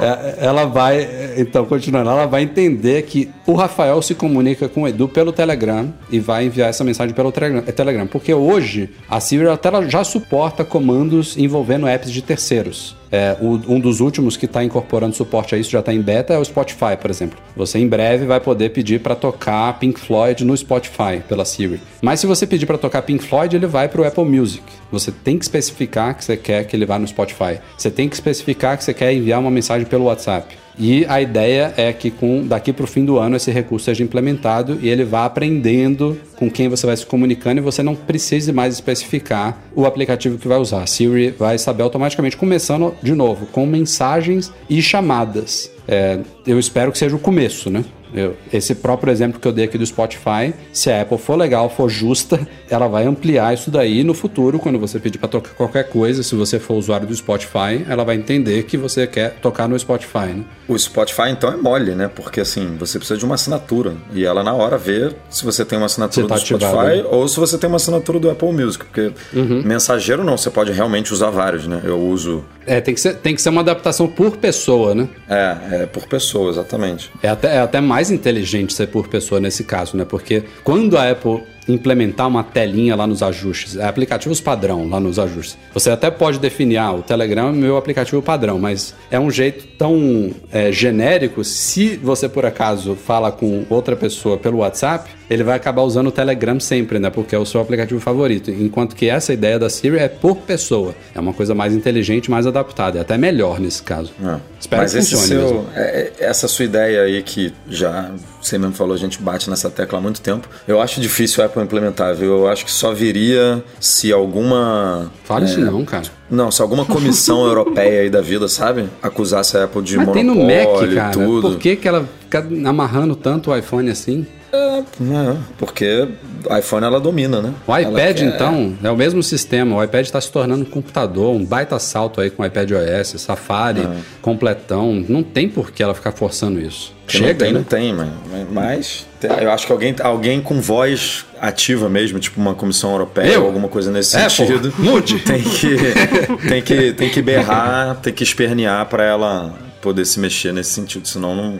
É, ela vai, então, continuando, ela vai entender que o Rafael se comunica com o Edu pelo Telegram e vai enviar essa mensagem pelo Telegram, Telegram. porque hoje a Siri até já suporta comandos envolvendo apps de terceiros. É, o- um dos últimos que está incorporando suporte a isso já está em beta é o Spotify, por exemplo. Você em breve vai poder pedir para tocar Pink Floyd no Spotify pela Siri. Mas se você pedir para tocar Pink Floyd, ele vai para o Apple Music. Você tem que especificar que você quer que ele vá no Spotify. Você tem que especificar que você quer enviar uma mensagem pelo WhatsApp. E a ideia é que com daqui para o fim do ano esse recurso seja implementado e ele vá aprendendo com quem você vai se comunicando e você não precise mais especificar o aplicativo que vai usar. A Siri vai saber automaticamente, começando de novo com mensagens e chamadas. É, eu espero que seja o começo, né? Eu- esse próprio exemplo que eu dei aqui do Spotify, se a Apple for legal, for justa, ela vai ampliar isso daí no futuro, quando você pedir para tocar qualquer coisa, se você for usuário do Spotify, ela vai entender que você quer tocar no Spotify, né? O Spotify então é mole, né? Porque assim, você precisa de uma assinatura. E ela na hora vê se você tem uma assinatura tá do Spotify ativado, né? ou se você tem uma assinatura do Apple Music. Porque Uhum. mensageiro não, você pode realmente usar vários, né? Eu uso. É, tem que ser, tem que ser uma adaptação por pessoa, né? É, é por pessoa, exatamente. É até, é até mais inteligente ser por pessoa nesse caso, né? Porque quando a Apple implementar uma telinha lá nos ajustes, é aplicativos padrão lá nos ajustes, você até pode definir, ah, o Telegram é meu aplicativo padrão, mas é um jeito tão é, genérico, se você por acaso fala com outra pessoa pelo WhatsApp, ele vai acabar usando o Telegram sempre, né? Porque é o seu aplicativo favorito. Enquanto que essa ideia da Siri é por pessoa. É uma coisa mais inteligente, mais adaptada. É até melhor nesse caso. É. Espero Mas que funcione seu, é- é- essa sua ideia aí que já você mesmo falou, a gente bate nessa tecla há muito tempo. Eu acho difícil a Apple implementar, viu? Eu acho que só viria se alguma. Fala é, isso não, cara. Não, se alguma comissão europeia aí da vida, sabe? Acusasse a Apple de Mas tem monopólio no Mac, cara. e tudo. Por que, que ela fica amarrando tanto o iPhone assim? É, porque o iPhone ela domina, né? O iPad, então, é o mesmo sistema. O iPad está se tornando um computador, um baita salto aí com o iPad OS, Safari, completão. Não tem por que ela ficar forçando isso. Chega, não tem, né? não tem, mas, eu acho que alguém, alguém com voz ativa mesmo, tipo uma comissão europeia Eu? ou alguma coisa nesse É, sentido. mude. Tem que, tem que, tem que berrar, tem que espernear pra ela poder se mexer nesse sentido, senão não,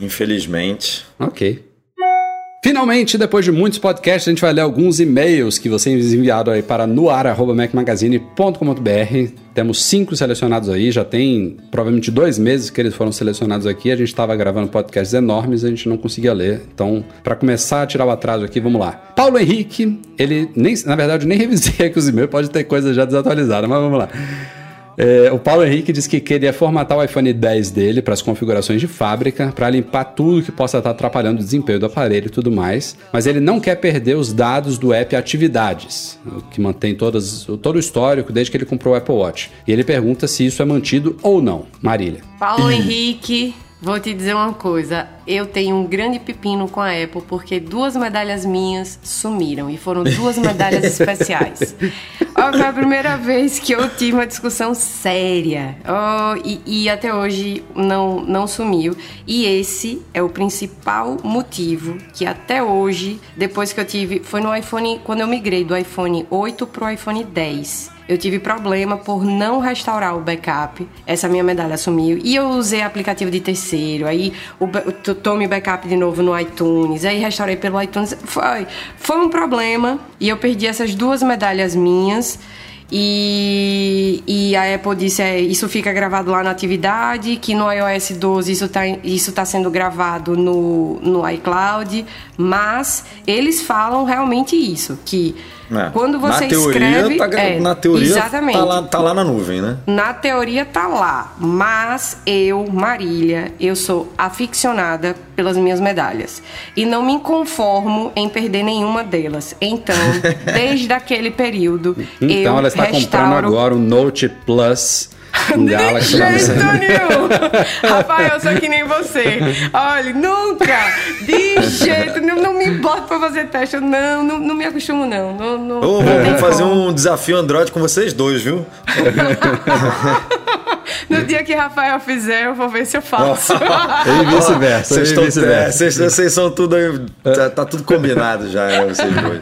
infelizmente. Ok. Finalmente, depois de muitos podcasts, a gente vai ler alguns e-mails que vocês enviaram aí para noar.macmagazine.com.br. Temos cinco selecionados aí, já tem provavelmente dois meses que eles foram selecionados aqui. A gente estava gravando podcasts enormes, a gente não conseguia ler. Então, para começar a tirar o atraso aqui, vamos lá. Paulo Henrique, ele nem, na verdade, nem revisei aqui os e-mails, pode ter coisa já desatualizada, mas vamos lá. É, o Paulo Henrique disse que queria formatar o iPhone 10 dele para as configurações de fábrica, para limpar tudo que possa estar atrapalhando o desempenho do aparelho e tudo mais, mas ele não quer perder os dados do app Atividades, que mantém todas, todo o histórico desde que ele comprou o Apple Watch. E ele pergunta se isso é mantido ou não. Marília. Paulo Henrique, vou te dizer uma coisa. Eu tenho um grande pepino com a Apple porque duas medalhas minhas sumiram e foram duas medalhas especiais. Oh, foi a primeira vez que eu tive uma discussão séria oh, e, e até hoje não, não sumiu. E esse é o principal motivo que até hoje, depois que eu tive, foi no iPhone, quando eu migrei do iPhone 8 pro iPhone 10 eu tive problema por não restaurar o backup. Essa minha medalha sumiu. E eu usei aplicativo de terceiro. Aí o, o backup de novo no iTunes. Aí restaurei pelo iTunes. Foi, foi um problema. E eu perdi essas duas medalhas minhas. E, e a Apple disse: é, isso fica gravado lá na atividade, que no iOS 12 isso está isso tá sendo gravado no, no iCloud, mas eles falam realmente isso, que É. quando você na teoria, escreve. tá, é, na teoria exatamente. Tá, lá, tá lá na nuvem, né? Na teoria tá lá, mas eu, Marília, eu sou aficionada pelas minhas medalhas e não me conformo em perder nenhuma delas. Então, desde aquele período, eu Então ela está comprando restauro agora o Note Plus de Galaxy jeito 900. nenhum! Rafael, eu sou que nem você. Olha, nunca! De jeito nenhum, não me bota pra fazer teste. Eu não, não, não me acostumo, não. não, não tem vamos fazer como. um desafio Android com vocês dois, viu? No dia que Rafael fizer, eu vou ver se eu faço. E vice-versa. Vocês e estão- é, vocês vocês são tudo aí. Tá, tá tudo combinado já, vocês dois.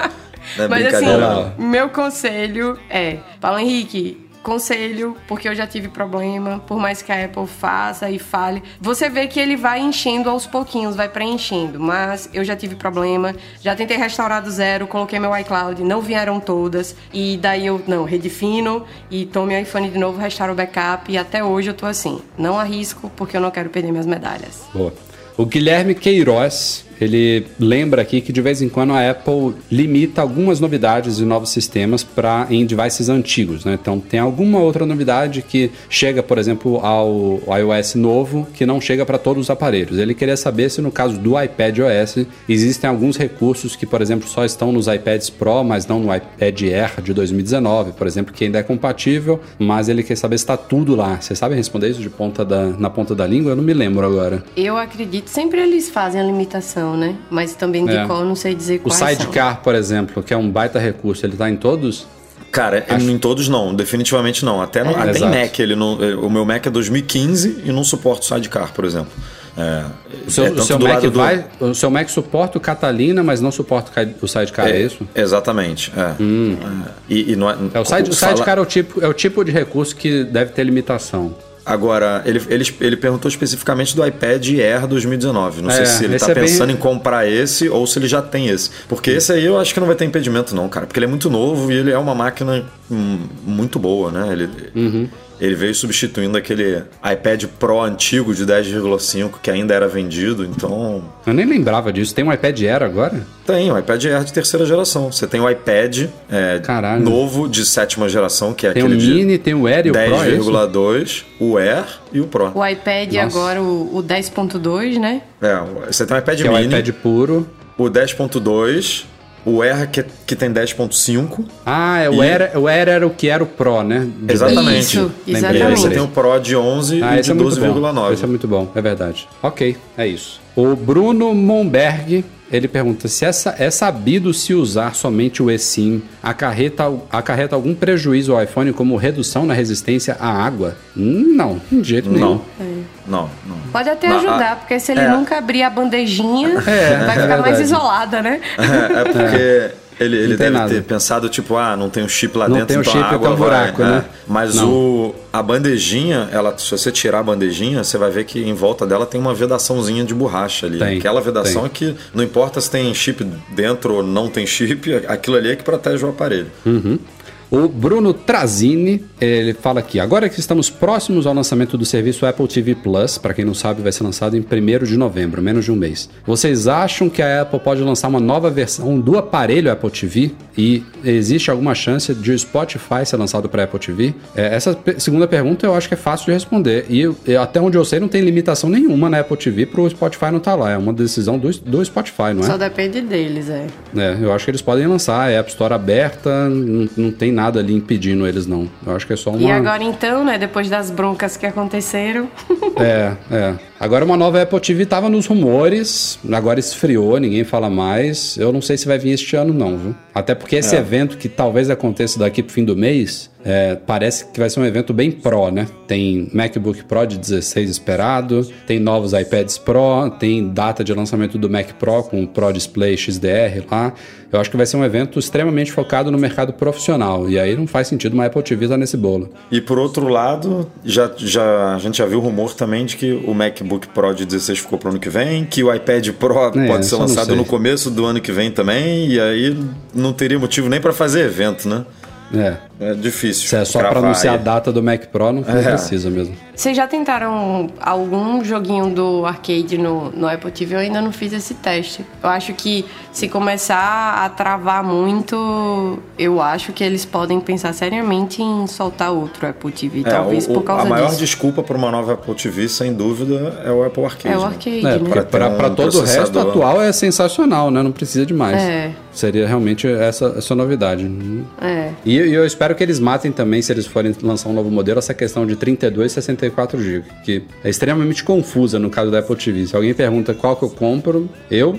Não é Mas brincadeira, assim, não. meu conselho é, Paulo Henrique, conselho, porque eu já tive problema, por mais que a Apple faça e fale, você vê que ele vai enchendo aos pouquinhos, vai preenchendo, mas eu já tive problema, já tentei restaurar do zero, coloquei meu iCloud, não vieram todas, e daí eu, não, redefino e tomo meu iPhone de novo, restauro o backup, e até hoje eu tô assim, não arrisco, porque eu não quero perder minhas medalhas. Boa. O Guilherme Queiroz, ele lembra aqui que de vez em quando a Apple limita algumas novidades de novos sistemas para em devices antigos, né? Então tem alguma outra novidade que chega, por exemplo, ao iOS novo que não chega para todos os aparelhos. Ele queria saber se no caso do iPad OS existem alguns recursos que, por exemplo, só estão nos iPads Pro, mas não no iPad Air de 2019, por exemplo, que ainda é compatível, mas ele quer saber se está tudo lá. Você sabe responder isso de ponta da, na ponta da língua? Eu não me lembro agora. Eu acredito, sempre eles fazem a limitação, né? Mas também de É. qual não sei dizer O quais são. Sidecar, por exemplo, que é um baita recurso, ele tá em todos? Cara, em todos não, definitivamente não. Até, no, até em. Mac, ele não, eh, o meu Mac é 2015 e não suporta o sidecar, por exemplo. É, O seu, é o seu Mac do- vai, o seu Mac suporta o Catalina, mas não suporta o ca- o Sidecar, é, isso? Exatamente. É. É. E, e não é, É, o, side, o fala- Sidecar é o, tipo, é o tipo de recurso que deve ter limitação. Agora, ele, ele, ele perguntou especificamente do iPad Air 2019. Não É, sei se ele tá é bem- pensando em comprar esse ou se ele já tem esse. Porque esse aí eu acho que não vai ter impedimento, não, cara. Porque ele é muito novo e ele é uma máquina hum, muito boa, né? Ele, Uhum. Ele veio substituindo aquele iPad Pro antigo de 10,5 que ainda era vendido. Então, Eu nem lembrava disso. Tem um iPad Air agora? tem o iPad Air de terceira geração. Você tem o iPad é, novo de sétima geração, que é Tem o aquele de Mini, tem o Air e o Pro, é isso? 10,2, o Air e o Pro. O iPad Nossa. agora, o, o 10.2, né? É, você tem o iPad Que é o mini, iPad puro. o 10.2, o Air que, que tem 10.5. Ah, é, o, E- Air, o Air era o que era o Pro, né? De- Exatamente. Isso, E aí exatamente. você tem o Pro de 11 Ah, e de é muito bom. Esse é 12,9. muito bom, é verdade. Ok, é isso. O Bruno Monberg, ele pergunta se essa, é sabido se usar somente o eSIM acarreta, acarreta algum prejuízo ao iPhone como redução na resistência à água? Hum, Não, de jeito nenhum. Não. Não, não. Pode até Não, ajudar, porque se ele é. nunca abrir a bandejinha, É, vai é ficar mais verdade. isolada, né? É, é porque Ele, ele tem deve nada. ter pensado, tipo, ah, não tem um chip lá Não dentro, tem um então chip, a tem água um buraco, vai, né? é. Mas Não. o, a bandejinha, ela, se você tirar a bandejinha, você vai ver que em volta dela tem uma vedaçãozinha de borracha ali. Tem, Aquela vedação tem. é que não importa se tem chip dentro ou não tem chip, aquilo ali é que protege o aparelho. O Bruno Trazini, ele fala aqui: agora que estamos próximos ao lançamento do serviço Apple TV Plus, para quem não sabe, vai ser lançado em 1 de novembro, menos de um mês. Vocês acham que a Apple pode lançar uma nova versão do aparelho Apple TV? E existe alguma chance de o Spotify ser lançado para Apple TV? É, essa segunda pergunta eu acho que é fácil de responder. E eu- eu- até onde eu sei, não tem limitação nenhuma na Apple TV para o Spotify não estar lá. É uma decisão do, do Spotify, não é? Só depende deles, é. É, eu acho que eles podem lançar, é App Store aberta, não, não tem nada ali impedindo eles, não. Eu acho que é só uma. E agora então, né, depois das broncas que aconteceram, É, é. Agora uma nova Apple TV tava nos rumores, agora esfriou, ninguém fala mais. Eu não sei se vai vir este ano, não, viu? Até porque esse evento que talvez aconteça daqui pro fim do mês, é, parece que vai ser um evento bem Pro, né? Tem MacBook Pro de 16 esperado, tem novos iPads Pro, tem data de lançamento do Mac Pro com o Pro Display XDR lá. Eu acho que vai ser um evento extremamente focado no mercado profissional. E aí não faz sentido uma Apple TV estar nesse bolo. E por outro lado, já, já, a gente já viu rumor também de que o MacBook Pro de 16 ficou pro ano que vem, que o iPad Pro É, pode ser lançado no começo do ano que vem também, e aí não teria motivo nem para fazer evento, né? É. É difícil. Se é só para anunciar a aí. data do Mac Pro, não, não É. precisa mesmo. Vocês já tentaram algum joguinho do arcade no, no Apple TV? Eu ainda não fiz esse teste. Eu acho que se começar a travar muito, eu acho que eles podem pensar seriamente em soltar outro Apple TV. É, talvez o- por causa a maior disso. desculpa para uma nova Apple TV, sem dúvida, é o Apple Arcade. É o né? arcade, É, né? ter pra- um todo o resto, atual é sensacional, né? Não precisa de mais. É. Seria realmente essa, essa novidade. É. E, e eu espero que eles matem também, se eles forem lançar um novo modelo, essa questão de 32 e 64 GB, que é extremamente confusa no caso da Apple TV. Se alguém pergunta qual que eu compro, eu,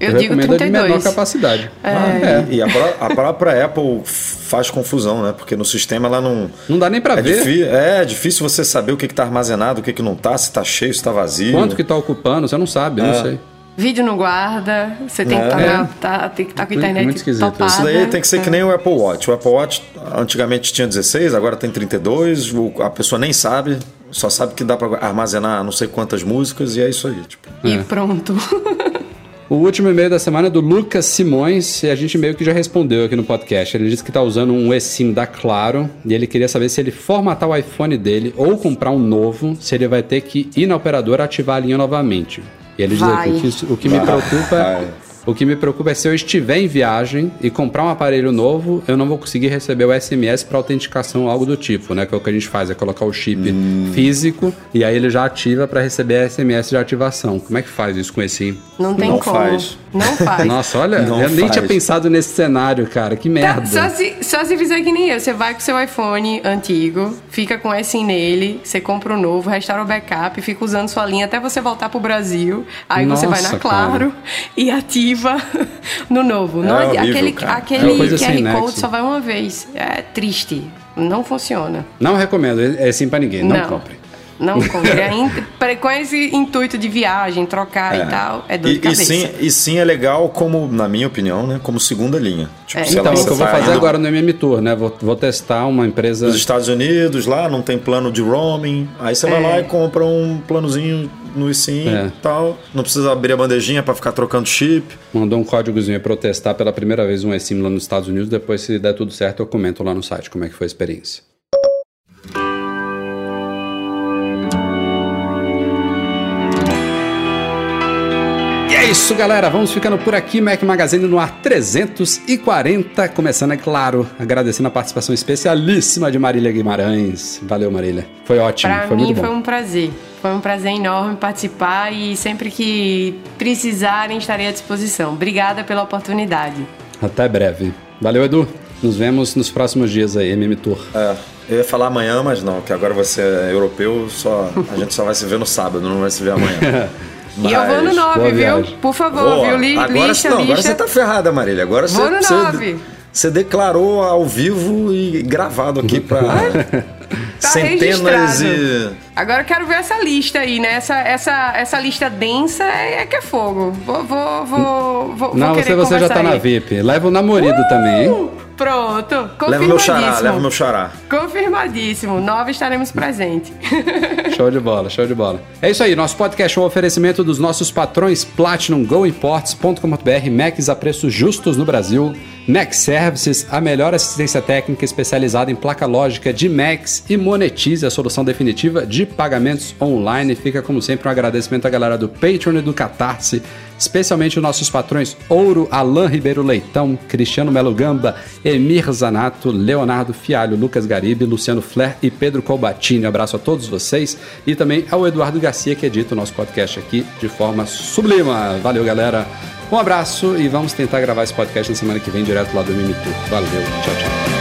Eu digo recomendo a de 32. menor capacidade. Ah, e, e a, a própria Apple faz confusão, né? Porque no sistema ela não. Não dá nem pra É, ver difí- é difícil você saber o que está armazenado, o que, que não tá, se tá cheio, se tá vazio. quanto que tá ocupando, você não sabe, eu não É. sei. Vídeo não guarda, você tem que É. estar tá, tem que tá com a internet muito esquisito. topada. Isso daí tem que ser que nem o Apple Watch. O Apple Watch antigamente tinha 16, agora tem 32. o- A pessoa nem sabe, só sabe que dá para armazenar não sei quantas músicas e é isso aí. Tipo. É. E pronto. O último e-mail da semana é do Lucas Simões e a gente meio que já respondeu aqui no podcast. Ele disse que está usando um eSIM da Claro e ele queria saber se ele formatar o iPhone dele ou comprar um novo, se ele vai ter que ir na operadora ativar a linha novamente. E ele diz aqui que o que me preocupa Vai. O que me preocupa é se eu estiver em viagem e comprar um aparelho novo, eu não vou conseguir receber o SMS para autenticação, algo do tipo, né? Que é o que a gente faz, é colocar o chip Hum. físico e aí ele já ativa para receber SMS de ativação. Como é que faz isso com esse Não tem Não como. faz. Não faz. nossa, olha, Não eu nem faz. tinha pensado nesse cenário, cara. Que Tá, merda. só, se, só se fizer que nem eu. Você vai com seu iPhone antigo, fica com esse nele, você compra o novo, restaura o backup, fica usando sua linha até você voltar pro Brasil. Aí você vai Nossa, na Claro e ativa no novo. Não É horrível, aquele cara. É aquele sem QR Code nexo. só vai uma vez. É triste. Não funciona. Não recomendo, é assim pra ninguém, não, compre. Não compre. Ainda- pra- com esse intuito de viagem, trocar e tal, é dor E, de e cabeça. sim, e sim é legal como, na minha opinião, né? Como segunda linha. Tipo, É, Então, o que eu você vou fazer indo agora no MM Tour, né? Vou, vou testar uma empresa. Nos Estados Unidos, lá não tem plano de roaming. Aí você vai É. lá e compra um planozinho no eSIM É. e tal. Não precisa abrir a bandejinha para ficar trocando chip. Mandou um códigozinho pra eu testar pela primeira vez um eSIM lá nos Estados Unidos. Depois, se der tudo certo, eu comento lá no site como é que foi a experiência. É isso, galera. Vamos ficando por aqui. Mac Magazine no ar 340. Começando, é claro, agradecendo a participação especialíssima de Marília Guimarães. Valeu, Marília. Foi ótimo. Pra foi mim muito bom. foi um prazer. Foi um prazer enorme participar e sempre que precisarem estarei à disposição. Obrigada pela oportunidade. Até breve. Valeu, Edu. Nos vemos nos próximos dias aí, MM Tour. É, eu ia falar amanhã, mas não, que agora você é europeu, só, a gente só vai se ver no sábado, não vai se ver amanhã. E eu vou no Mas- 9, boa viu? Por favor, Boa. viu? Li, agora, lixa, não, agora lixa. você tá ferrada, Marília. Agora Vou você, no você, nove. você declarou ao vivo e gravado aqui para Tá centenas registrado. e Agora eu quero ver essa lista aí, né? Essa, essa, essa lista densa é, é que é fogo. Vou, vou, vou, vou Não, vou você, você já tá aí. na VIP. Leva o namorado uh! também, hein? Pronto, Leva meu xará, leva meu xará. Confirmadíssimo. Nove estaremos presentes. show de bola, show de bola. É isso aí, nosso podcast é um oferecimento dos nossos patrões Platinum, GoImports.com.br, Macs a preços justos no Brasil, Next Services, a melhor assistência técnica especializada em placa lógica de Macs e monetize a solução definitiva de pagamentos online. Fica, como sempre, um agradecimento à galera do Patreon e do Catarse, especialmente os nossos patrões Ouro, Alain Ribeiro Leitão, Cristiano Melo Gamba, Emir Zanato, Leonardo Fialho, Lucas Garibe, Luciano Flair e Pedro Colbatini. Um abraço a todos vocês e também ao Eduardo Garcia, que edita o nosso podcast aqui de forma sublima. Valeu, galera. Um abraço e vamos tentar gravar esse podcast na semana que vem direto lá do Mimitu. Valeu, tchau, tchau.